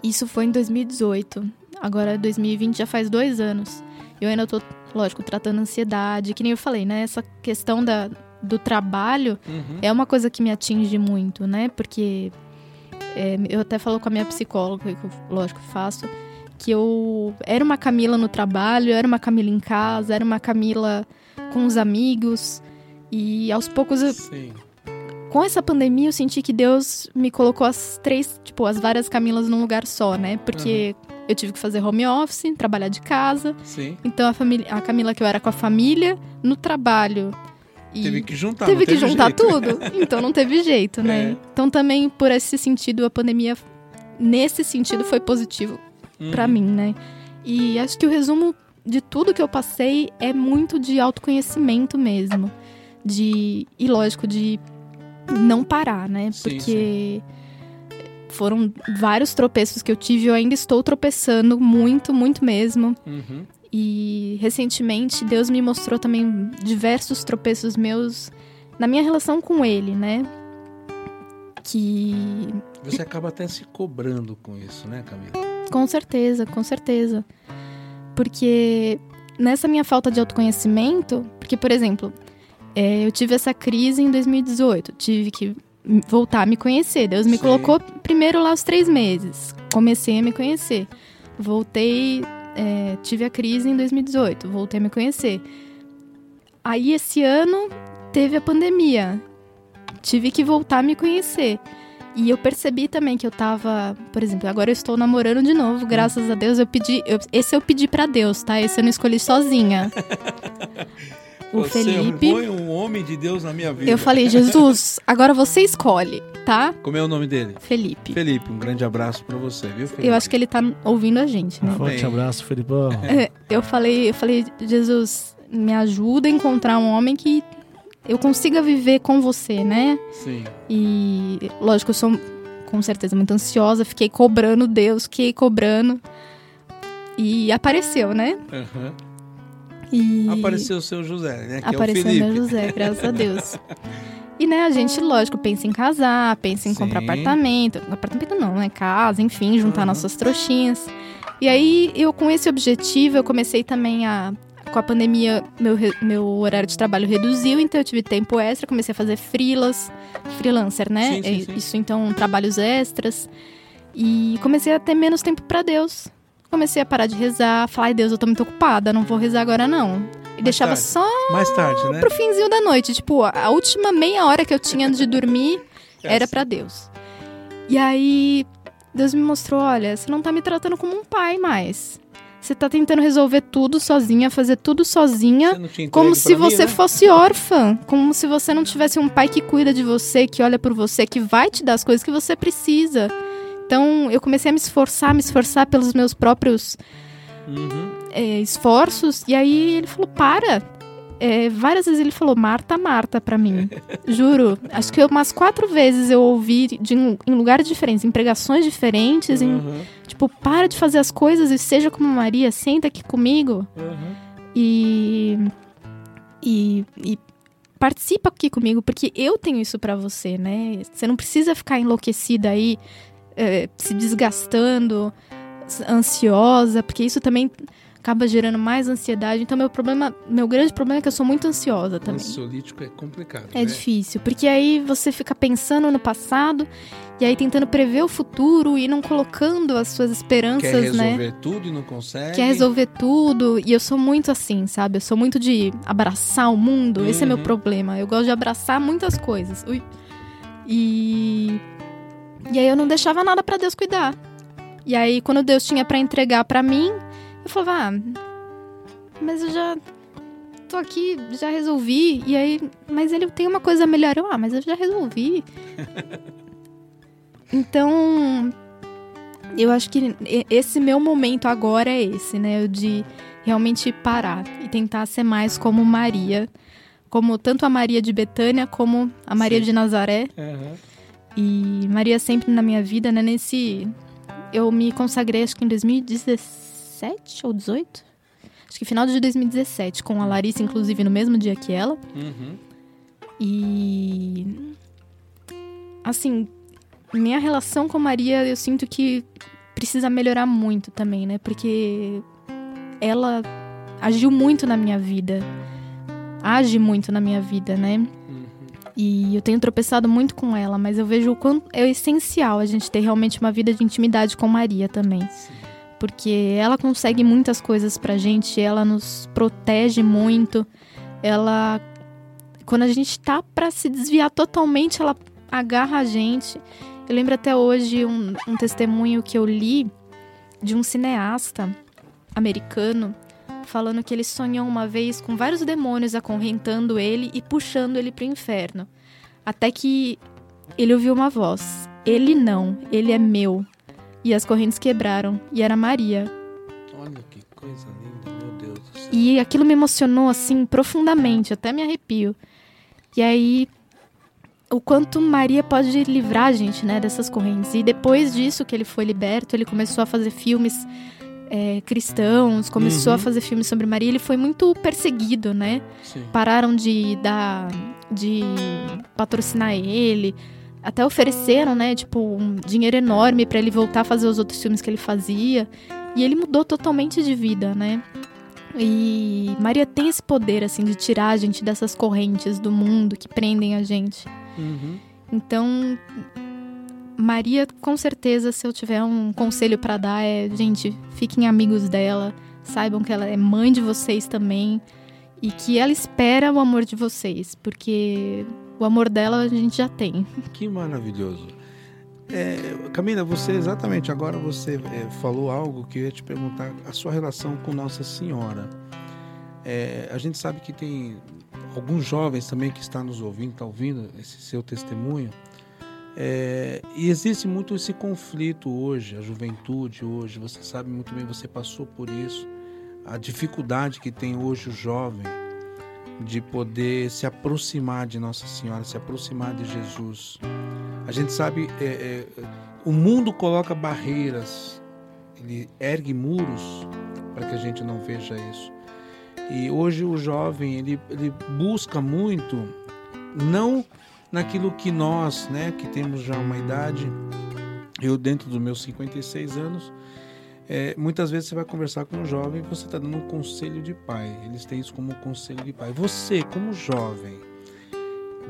isso foi em 2018. Agora, 2020 já faz dois anos. Eu ainda tô, lógico, tratando ansiedade, que nem eu falei, né? Essa questão da, do trabalho Uhum. é uma coisa que me atinge muito, né? Porque é, eu até falo com a minha psicóloga, que eu, lógico, faço, que eu era uma Camila no trabalho, era uma Camila em casa, era uma Camila com os amigos. E aos poucos, eu- Sim. com essa pandemia, eu senti que Deus me colocou as três, tipo, as várias Camilas num lugar só, né? Porque eu tive que fazer home office, trabalhar de casa. Sim. Então a, família, a Camila que eu era com a família, no trabalho. E Teve que juntar. teve não que juntar jeito. tudo. Então não teve jeito, né? É. Então também por esse sentido a pandemia nesse sentido foi positivo pra Uhum. mim, né? E acho que o resumo de tudo que eu passei é muito de autoconhecimento mesmo, de e lógico de não parar, né? Sim, Porque foram vários tropeços que eu tive, e eu ainda estou tropeçando muito, muito mesmo. Uhum. E recentemente Deus me mostrou também diversos tropeços meus na minha relação com ele, né? Que Você acaba até se cobrando com isso, né, Camila? com certeza, com certeza. Porque nessa minha falta de autoconhecimento, porque por exemplo, é, eu tive essa crise em 2018, tive que voltar a me conhecer. Deus me Sim. colocou primeiro lá os três meses, comecei a me conhecer. Voltei, é, tive a crise em 2018, voltei a me conhecer. Aí esse ano teve a pandemia, tive que voltar a me conhecer. E eu percebi também que eu tava, por exemplo, agora eu estou namorando de novo, graças a Deus eu pedi, eu- esse eu pedi pra Deus, tá? Esse eu não escolhi sozinha. <laughs> o Você Felipe, foi um homem de Deus na minha vida. eu falei, Jesus, agora você escolhe, tá? Como é o nome dele? Felipe. Felipe, um grande abraço pra você, viu, Felipe? Eu acho que ele tá ouvindo a gente, né? Forte Amém. abraço, Felipão. <laughs> É, Eu falei, eu falei, Jesus, me ajuda a encontrar um homem que eu consiga viver com você, né? Sim. E lógico, eu sou com certeza muito ansiosa, fiquei cobrando Deus, fiquei cobrando. E apareceu, né? Aham. E Apareceu o seu José, né? Que apareceu é o meu José, graças a Deus. <laughs> E né, a gente, lógico, pensa em casar, pensa em comprar Sim. apartamento. Apartamento não, né? Casa, enfim, juntar Uhum. nossas trouxinhas. E aí, eu com esse objetivo, eu comecei também a. Com a pandemia, meu, meu horário de trabalho reduziu, então eu tive tempo extra, comecei a fazer freelas, freelancer, né? Sim, sim. Isso, então, trabalhos extras. E comecei a ter menos tempo pra Deus. Comecei a parar de rezar, falar, ai Deus, eu tô muito ocupada, não vou rezar agora não. E deixava tarde. só Mais tarde, né? pro finzinho da noite. Tipo, a última meia hora que eu tinha antes de dormir <laughs> É era assim. pra Deus. E aí, Deus me mostrou: olha, você não tá me tratando como um pai mais. Você tá tentando resolver tudo sozinha, fazer tudo sozinha, como se mim, você né? fosse órfã. Como se você não tivesse um pai que cuida de você, que olha por você, que vai te dar as coisas que você precisa. Então, eu comecei a me esforçar, me esforçar pelos meus próprios Uhum. é, esforços. E aí ele falou: para. É, várias vezes ele falou Marta, Marta pra mim. <laughs> Juro. Acho que umas quatro vezes eu ouvi de, em lugares diferentes, em pregações diferentes, em, Uhum. tipo, para de fazer as coisas e seja como Maria, senta aqui comigo Uhum. e, e, e participa aqui comigo, porque eu tenho isso pra você, né? Você não precisa ficar enlouquecida aí, é, se desgastando, ansiosa, porque isso também acaba gerando mais ansiedade. Então, meu problema, meu grande problema é que eu sou muito ansiosa também. Ansiolítico é complicado. É né? difícil, porque aí você fica pensando no passado e aí tentando prever o futuro e não colocando as suas Quer esperanças, né? resolver tudo e não consegue. Quer resolver tudo. E eu sou muito assim, sabe? Eu sou muito de abraçar o mundo. Esse é meu Uhum. problema. Eu gosto de abraçar muitas coisas. Ui. E. E aí eu não deixava nada pra Deus cuidar. E aí, quando Deus tinha pra entregar pra mim, eu falava, ah, mas eu já tô aqui, já resolvi. E aí, mas ele tem uma coisa melhor. Eu, ah, mas eu já resolvi. <laughs> então, eu acho que esse meu momento agora é esse, né? O de realmente parar e tentar ser mais como Maria. Como tanto a Maria de Betânia como a Maria Sim. de Nazaré. Uhum. E Maria sempre na minha vida, né? Nesse. Eu me consagrei acho que em 2017 ou 18? Acho que final de 2017, com a Larissa, inclusive, no mesmo dia que ela. Uhum. E. Assim, minha relação com Maria, eu sinto que precisa melhorar muito também, né? Porque ela agiu muito na minha vida. Age muito na minha vida, né? E eu tenho tropeçado muito com ela, mas eu vejo o quanto é essencial a gente ter realmente uma vida de intimidade com Maria também. Sim. Porque ela consegue muitas coisas pra gente, ela nos protege muito. Ela quando a gente tá pra se desviar totalmente, ela agarra a gente. Eu lembro até hoje um, um testemunho que eu li de um cineasta americano falando que ele sonhou uma vez com vários demônios acorrentando ele e puxando ele pro inferno. Até que ele ouviu uma voz: Ele não, ele é meu. E as correntes quebraram, e era Maria. Olha que coisa linda, meu Deus do céu. E aquilo me emocionou assim profundamente, até me arrepio. E aí o quanto Maria pode livrar a gente, né, dessas correntes. E depois disso que ele foi liberto, ele começou a fazer filmes é, cristãos, começou Uhum. a fazer filmes sobre Maria. Ele foi muito perseguido, né? Sim. Pararam de dar, de patrocinar ele. Até ofereceram, né, tipo, um dinheiro enorme pra ele voltar a fazer os outros filmes que ele fazia. E ele mudou totalmente de vida, né? E Maria tem esse poder, assim, de tirar a gente dessas correntes do mundo que prendem a gente. Uhum. Então, Maria, com certeza, se eu tiver um conselho pra dar, é, gente, fiquem amigos dela, saibam que ela é mãe de vocês também e que ela espera o amor de vocês, porque o amor dela a gente já tem. Que maravilhoso. É, Camila, você exatamente agora você é, falou algo que eu ia te perguntar a sua relação com Nossa Senhora. É, a gente sabe que tem alguns jovens também que estão nos ouvindo, tá ouvindo esse seu testemunho. É, e existe muito esse conflito hoje, a juventude hoje. Você sabe muito bem, você passou por isso. A dificuldade que tem hoje o jovem de poder se aproximar de Nossa Senhora, se aproximar de Jesus. A gente sabe, é, é, o mundo coloca barreiras, ele ergue muros para que a gente não veja isso. E hoje o jovem ele, ele busca muito, não naquilo que nós, né, que temos já uma idade, eu dentro dos meus 56 anos, é, muitas vezes você vai conversar com um jovem e você está dando um conselho de pai. Eles têm isso como um conselho de pai. Você, como jovem,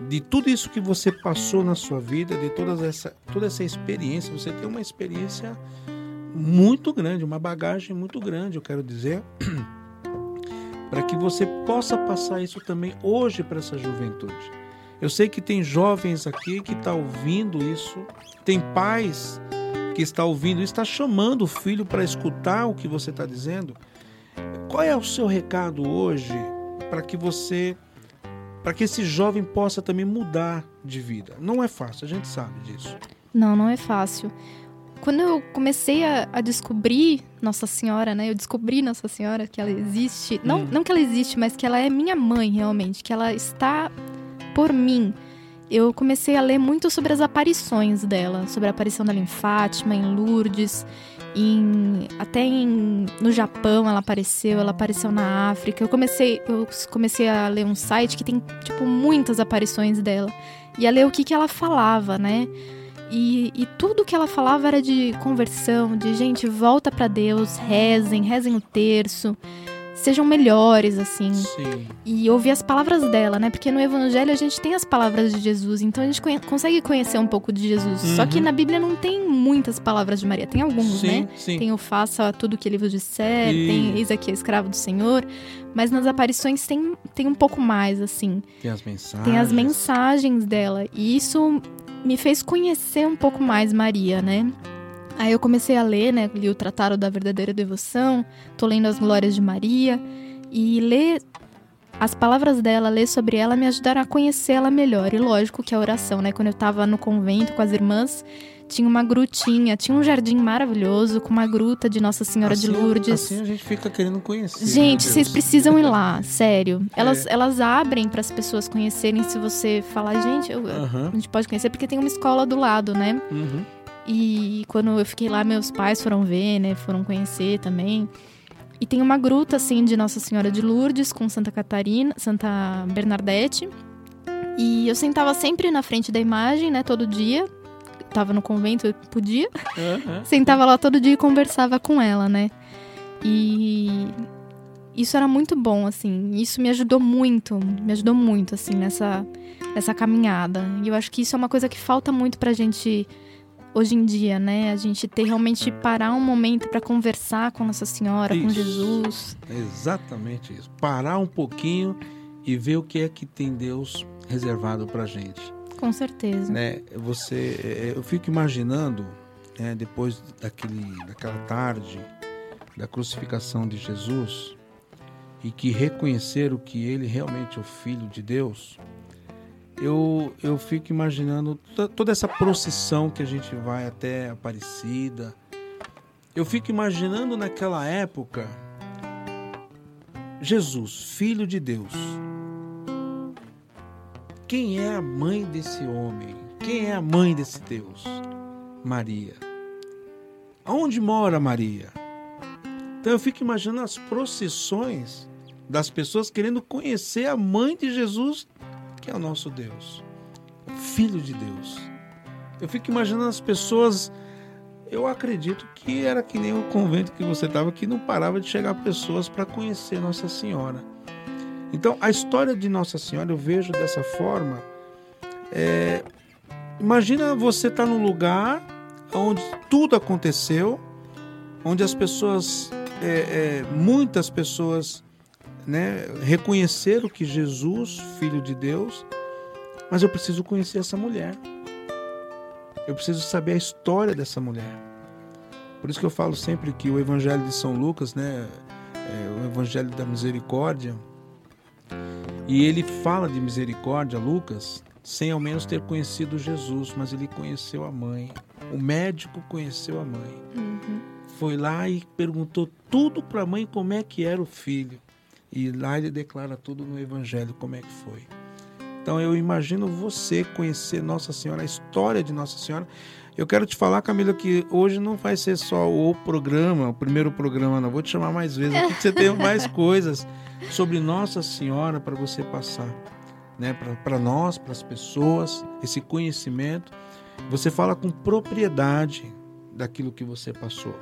de tudo isso que você passou na sua vida, de toda essa, toda essa experiência, você tem uma experiência muito grande, uma bagagem muito grande, eu quero dizer, <clears throat> para que você possa passar isso também hoje para essa juventude. Eu sei que tem jovens aqui que estão tá ouvindo isso, tem pais que está ouvindo isso, está chamando o filho para escutar o que você está dizendo. Qual é o seu recado hoje para que você, para que esse jovem possa também mudar de vida? Não é fácil, a gente sabe disso. Não, não é fácil. Quando eu comecei a, a descobrir Nossa Senhora, né? Eu descobri Nossa Senhora que ela existe. Não, hum. não que ela existe, mas que ela é minha mãe realmente, que ela está por mim. Eu comecei a ler muito sobre as aparições dela, sobre a aparição dela em Fátima, em Lourdes, em, até em, no Japão ela apareceu, ela apareceu na África. Eu comecei, eu comecei a ler um site que tem tipo muitas aparições dela e a ler o que, que ela falava, né? E, e tudo que ela falava era de conversão, de gente, volta para Deus, rezem, rezem o terço, sejam melhores, assim. Sim. E ouvir as palavras dela, né? Porque no Evangelho a gente tem as palavras de Jesus, então a gente conhe consegue conhecer um pouco de Jesus. Uhum. Só que uhum. na Bíblia não tem muitas palavras de Maria, tem alguns, sim, né? Sim. Tem o faça tudo que ele vos disser, e... tem eis aqui escravo do Senhor. Mas nas aparições tem, tem um pouco mais, assim. Tem as mensagens. Tem as mensagens dela. E isso me fez conhecer um pouco mais Maria, né? Aí eu comecei a ler, né? Li o Tratado da Verdadeira Devoção, tô lendo as Glórias de Maria e ler as palavras dela, ler sobre ela me ajudaram a conhecer ela melhor. E lógico que a oração, né? Quando eu tava no convento com as irmãs, tinha uma grutinha, tinha um jardim maravilhoso com uma gruta de Nossa Senhora assim, de Lourdes. Assim a gente fica querendo conhecer. Gente, vocês precisam ir lá, sério. Elas, é. elas abrem para as pessoas conhecerem. Se você falar, gente, eu, uhum. a gente pode conhecer porque tem uma escola do lado, né? Uhum. E quando eu fiquei lá, meus pais foram ver, né? Foram conhecer também. E tem uma gruta, assim, de Nossa Senhora de Lourdes com Santa Catarina, Santa Bernadette. E eu sentava sempre na frente da imagem, né? Todo dia, tava no convento, eu podia. Uhum. <laughs> Sentava lá todo dia e conversava com ela, né? E isso era muito bom, assim. Isso me ajudou muito, me ajudou muito, assim, nessa, nessa caminhada. E eu acho que isso é uma coisa que falta muito pra gente hoje em dia, né? A gente ter realmente parar um momento para conversar com Nossa Senhora, isso. com Jesus. Exatamente isso. Parar um pouquinho e ver o que é que tem Deus reservado pra gente. Com certeza. Né? Você, é, eu fico imaginando, né, depois daquele, daquela tarde da crucificação de Jesus, e que reconheceram que ele realmente é o Filho de Deus, eu, eu fico imaginando toda essa procissão que a gente vai até Aparecida. Eu fico imaginando naquela época Jesus, Filho de Deus quem é a mãe desse homem? Quem é a mãe desse Deus? Maria. Aonde mora Maria? Então eu fico imaginando as procissões das pessoas querendo conhecer a mãe de Jesus, que é o nosso Deus, Filho de Deus. Eu fico imaginando as pessoas. Eu acredito que era que nem o convento que você estava, que não parava de chegar pessoas para conhecer Nossa Senhora. Então, a história de Nossa Senhora eu vejo dessa forma. É, imagina você estar tá num lugar onde tudo aconteceu, onde as pessoas, é, é, muitas pessoas, né, reconheceram que Jesus, Filho de Deus, mas eu preciso conhecer essa mulher. Eu preciso saber a história dessa mulher. Por isso que eu falo sempre que o Evangelho de São Lucas, né, é, o Evangelho da Misericórdia, e ele fala de misericórdia, Lucas, sem ao menos ter conhecido Jesus, mas ele conheceu a mãe. O médico conheceu a mãe. Uhum. Foi lá e perguntou tudo para a mãe como é que era o filho. E lá ele declara tudo no Evangelho como é que foi. Então eu imagino você conhecer Nossa Senhora, a história de Nossa Senhora. Eu quero te falar, Camila, que hoje não vai ser só o programa, o primeiro programa, não. Vou te chamar mais vezes aqui, que você tem mais <laughs> coisas sobre Nossa Senhora para você passar, né? Para nós, para as pessoas, esse conhecimento. Você fala com propriedade daquilo que você passou.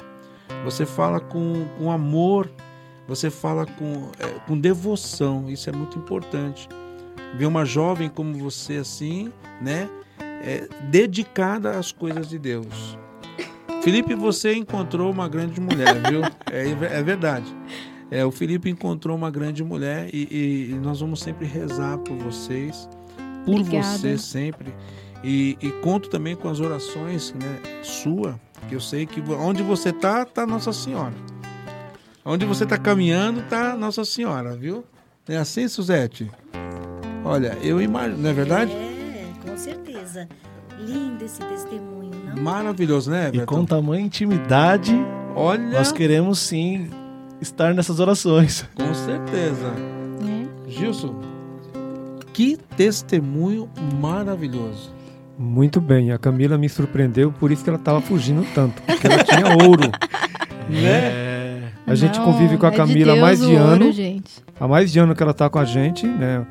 Você fala com, com amor, você fala com, é, com devoção. Isso é muito importante. Ver uma jovem como você assim, né? É, dedicada às coisas de Deus. Felipe, você encontrou uma grande mulher, viu? É, é verdade. É, o Felipe encontrou uma grande mulher e, e- e nós vamos sempre rezar por vocês, por Obrigada. você sempre. E, e conto também com as orações né, sua, que eu sei que onde você tá, tá Nossa Senhora. Onde você tá caminhando, tá Nossa Senhora, viu? É assim, Suzete? Olha, eu imagino, não é verdade? É, com certeza. Lindo esse testemunho, não? Maravilhoso, né, E Everton? com tamanha intimidade, Olha, nós queremos sim estar nessas orações. com certeza. né? Gilson, que testemunho maravilhoso. Muito bem, a Camila me surpreendeu, por isso que ela tava fugindo tanto, porque ela tinha ouro. <laughs> Né? A gente Não, convive com a é Camila há mais de ouro, ano. gente. Há mais de ano que ela tá com a gente, né?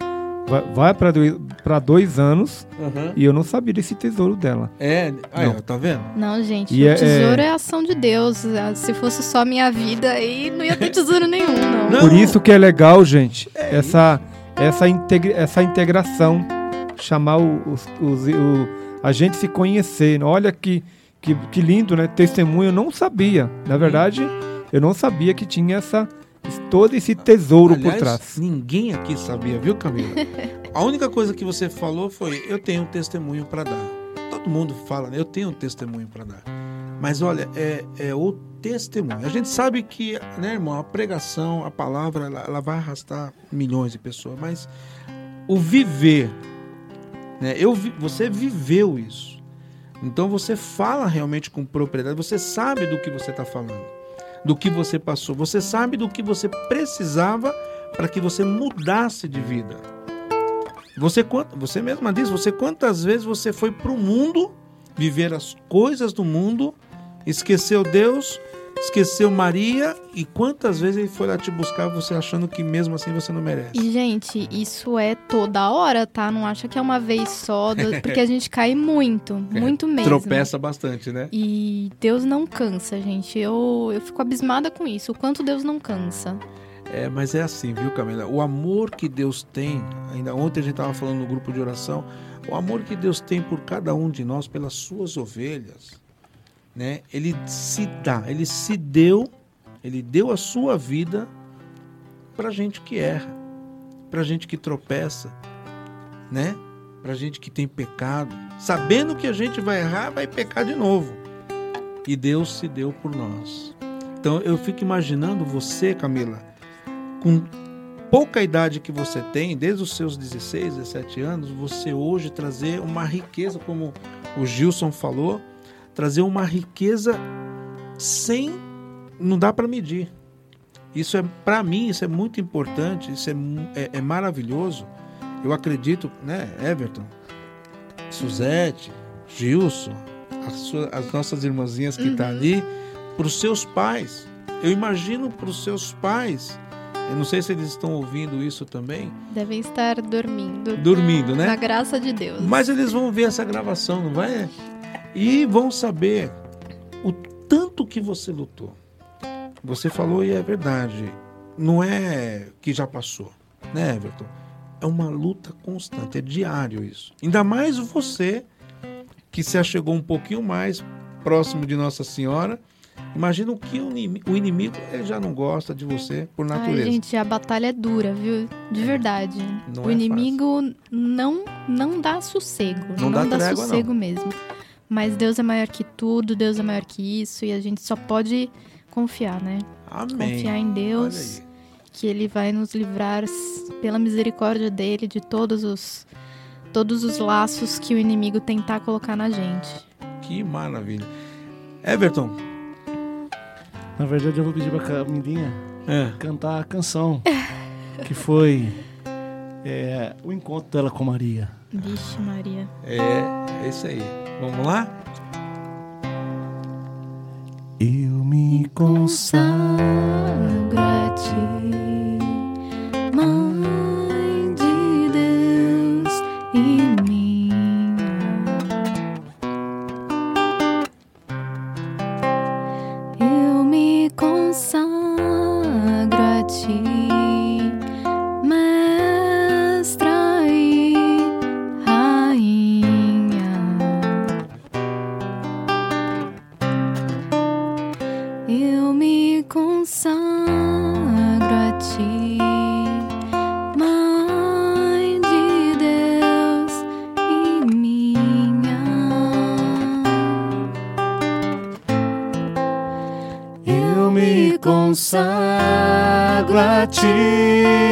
Vai, vai para dois, pra dois anos e eu não sabia desse tesouro dela. É, aí, Não. tá vendo? Não, gente, E o é- tesouro é... ação de Deus. Ah, Se fosse só minha vida, aí não ia ter tesouro nenhum, não. <laughs> Não. Por isso que é legal, gente, essa, essa, integra, essa integração, chamar o- os, os- o- a gente se conhecer. Olha que, que, que lindo, né? Testemunho, eu não sabia. Na verdade, eu não sabia que tinha essa, todo esse tesouro por Aliás, trás. ninguém aqui sabia, viu, Camila? <laughs> A única coisa que você falou foi: eu tenho um testemunho para dar. Todo mundo fala, né? Eu tenho um testemunho para dar. Mas olha, é, é o testemunho. A gente sabe que, né, irmão, a pregação, a palavra, ela, ela vai arrastar milhões de pessoas, mas o viver, né? Eu, vi- você viveu isso. Então você fala realmente com propriedade, você sabe do que você está falando, do que você passou, você sabe do que você precisava para que você mudasse de vida. Você, você mesma diz, você quantas vezes você foi para o mundo viver as coisas do mundo, esqueceu Deus, esqueceu Maria e quantas vezes ele foi lá te buscar você achando que mesmo assim você não merece. E, gente, isso é toda hora, tá? Não acha que é uma vez só, <laughs> porque a gente cai muito, muito mesmo. Tropeça bastante, né? E Deus não cansa, gente. Eu, eu fico abismada com isso, o quanto Deus não cansa. É, mas é assim, viu, Camila? O amor que Deus tem, ainda ontem a gente estava falando no grupo de oração, o amor que Deus tem por cada um de nós, pelas suas ovelhas, né? Ele se dá, ele se deu, ele deu a sua vida para gente que erra, para gente que tropeça, né? Para gente que tem pecado, sabendo que a gente vai errar, vai pecar de novo. E Deus se deu por nós. Então eu fico imaginando você, Camila, com pouca idade que você tem, desde os seus 16, 17 anos, você hoje trazer uma riqueza, como o Gilson falou, trazer uma riqueza sem não dá para medir. Isso é para mim, isso é muito importante, isso é, é, é maravilhoso. Eu acredito, né, Everton, Suzete, Gilson, as, sua- as nossas irmãzinhas que tá ali, para os seus pais. Eu imagino para os seus pais. Eu não sei se eles estão ouvindo isso também, Devem estar dormindo. dormindo, né? Na graça de Deus. Mas eles vão ver essa gravação, não vai? E vão saber o tanto que você lutou. Você falou e é verdade. Não é que já passou, né, Everton? É uma luta constante, é diário isso. Ainda mais você que se achegou um pouquinho mais próximo de Nossa Senhora. Imagina o que o inimigo, o inimigo ele já não gosta de você por natureza. Ai, gente, a batalha é dura, viu? De verdade. Não o é inimigo não não dá sossego. Não Não, dá dá, trégua, sossego mesmo. Mas Deus é maior que tudo, Deus é maior que isso, e a gente só pode confiar, né? Amém. Confiar em Deus, que Ele vai nos livrar pela misericórdia dele de todos os todos os laços que o inimigo tentar colocar na gente. Que maravilha. Everton, Na verdade, eu vou pedir pra Camilinha é, cantar a canção <laughs> que foi é, o encontro dela com Maria. Vixe, Maria. é, é isso aí. Vamos lá? Eu me consagro a ti, consagro a ti,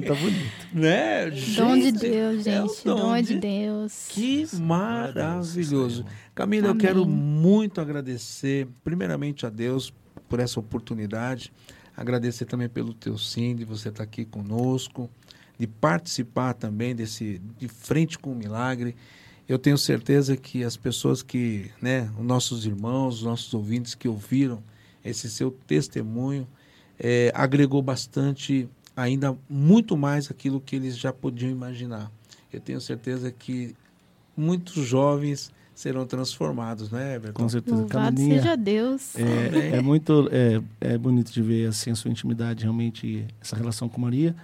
Canta bonito. <laughs> Né? Dom de Gente, Deus, é gente. dom dom de de- Deus. Que maravilhoso. Camila, eu Amém. quero muito agradecer, primeiramente a Deus por essa oportunidade. Agradecer também pelo teu sim, de você estar aqui conosco, de participar também desse de frente com o milagre. Eu tenho certeza que as pessoas que, né, os nossos irmãos, os nossos ouvintes que ouviram esse seu testemunho, eh, agregou bastante, ainda muito mais aquilo que eles já podiam imaginar. Eu tenho certeza que muitos jovens serão transformados, né, Everton? Com certeza. Louvado Camilinha, seja Deus. É, é muito é, é bonito de ver assim, a sua intimidade, realmente, essa relação com Maria.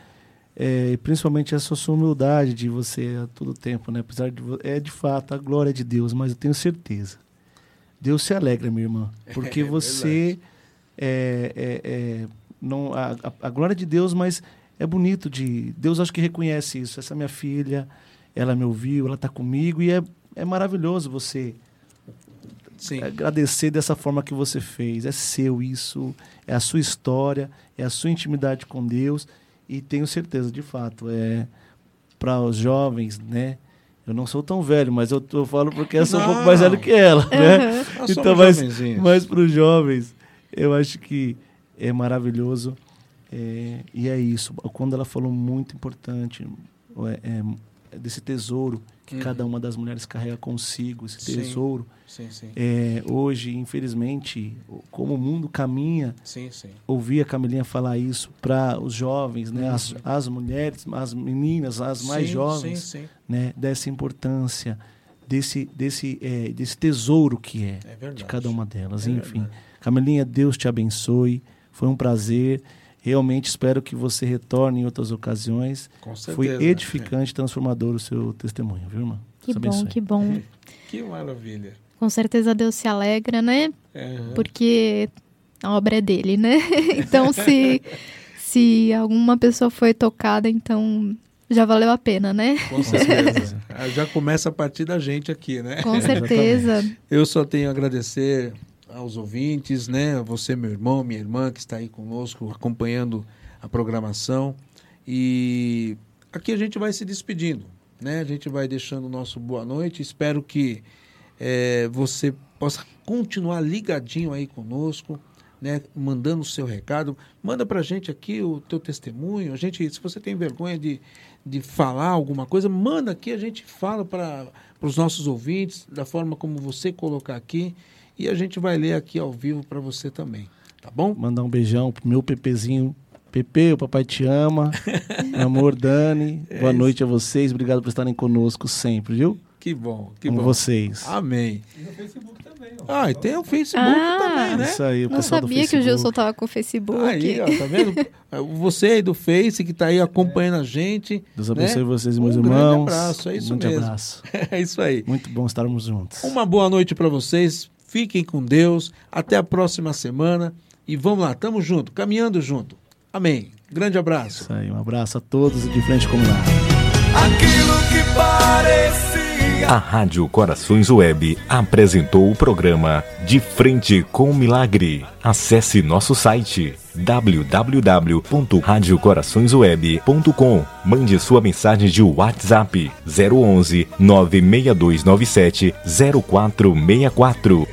É, e principalmente essa sua humildade de você a todo tempo, né? Apesar de é de fato a glória de Deus, mas eu tenho certeza. Deus se alegra, minha irmã, <laughs> porque É você é, é, é, não a, a, a glória de Deus, mas é bonito de Deus acho que reconhece isso. Essa minha filha, ela me ouviu, ela está comigo e é, é maravilhoso você Sim. agradecer dessa forma que você fez. É seu isso, é a sua história, é a sua intimidade com Deus e tenho certeza, de fato, é para os jovens, né? Eu não sou tão velho, mas eu, eu falo porque eu sou um pouco mais Não. velho que ela, né? Nós Então, mas, mas para os jovens, eu acho que é maravilhoso. é, e é isso. Quando ela falou muito importante é, é, desse tesouro que Uhum. cada uma das mulheres carrega consigo, esse Sim. tesouro. Sim, sim. É, hoje, infelizmente, como o mundo caminha, Sim, sim. ouvir a Camilinha falar isso para os jovens, né, as, as mulheres, as meninas, as mais Uhum. Sim, jovens, Sim, sim. né, dessa importância, desse, desse, é, desse tesouro que é, É de cada uma delas. Enfim, verdade. Camilinha, Deus te abençoe. Foi um prazer. Realmente espero que você retorne em outras ocasiões. Com certeza. Foi edificante, transformador o seu testemunho, viu, irmã? Que Deus bom, abençoe. que bom. <laughs> Que maravilha. Com certeza Deus se alegra, né? Aham. Porque a obra é dele, né? <laughs> Então, se, se alguma pessoa foi tocada, então já valeu a pena, né? Com certeza. <laughs> Já começa a partir da gente aqui, né? Com certeza. Eu só tenho a agradecer aos ouvintes, né? Você, meu irmão, minha irmã, que está aí conosco acompanhando a programação. E aqui a gente vai se despedindo, né? A gente vai deixando o nosso boa noite. Espero que eh, você possa continuar ligadinho aí conosco, né? Mandando o seu recado. Manda pra gente aqui o teu testemunho. A gente, se você tem vergonha de, de falar alguma coisa, manda aqui, a gente fala para os nossos ouvintes, da forma como você colocar aqui, e a gente vai ler aqui ao vivo para você também. Tá bom? Mandar um beijão pro meu Pepezinho. Pepe, o papai te ama. Meu <laughs> amor, Dani. É Boa isso. noite a vocês. Obrigado por estarem conosco sempre, viu? Que bom, que Com bom. vocês. Amém. E no Facebook também, ó. Ah, e tem o Facebook Ah, também, né? Isso aí, o Não pessoal do sabia que o. Gilson tava com o Facebook. Aí, ó, tá vendo? <laughs> Você aí do Face que tá aí acompanhando a gente. Deus abençoe né? vocês, meus Um grande irmãos. abraço, é isso um grande mesmo. abraço. <laughs> É isso aí. Muito bom estarmos juntos. Uma boa noite para vocês. Fiquem com Deus. Até a próxima semana. E vamos lá, tamo junto, caminhando junto. Amém. Grande abraço. Isso aí, um abraço a todos e de frente como lá. Aquilo que parecia. A Rádio Corações Web apresentou o programa De Frente com o Milagre. Acesse nosso site www.radiocoraçõesweb.com. Mande sua mensagem de WhatsApp 011 96297 0464.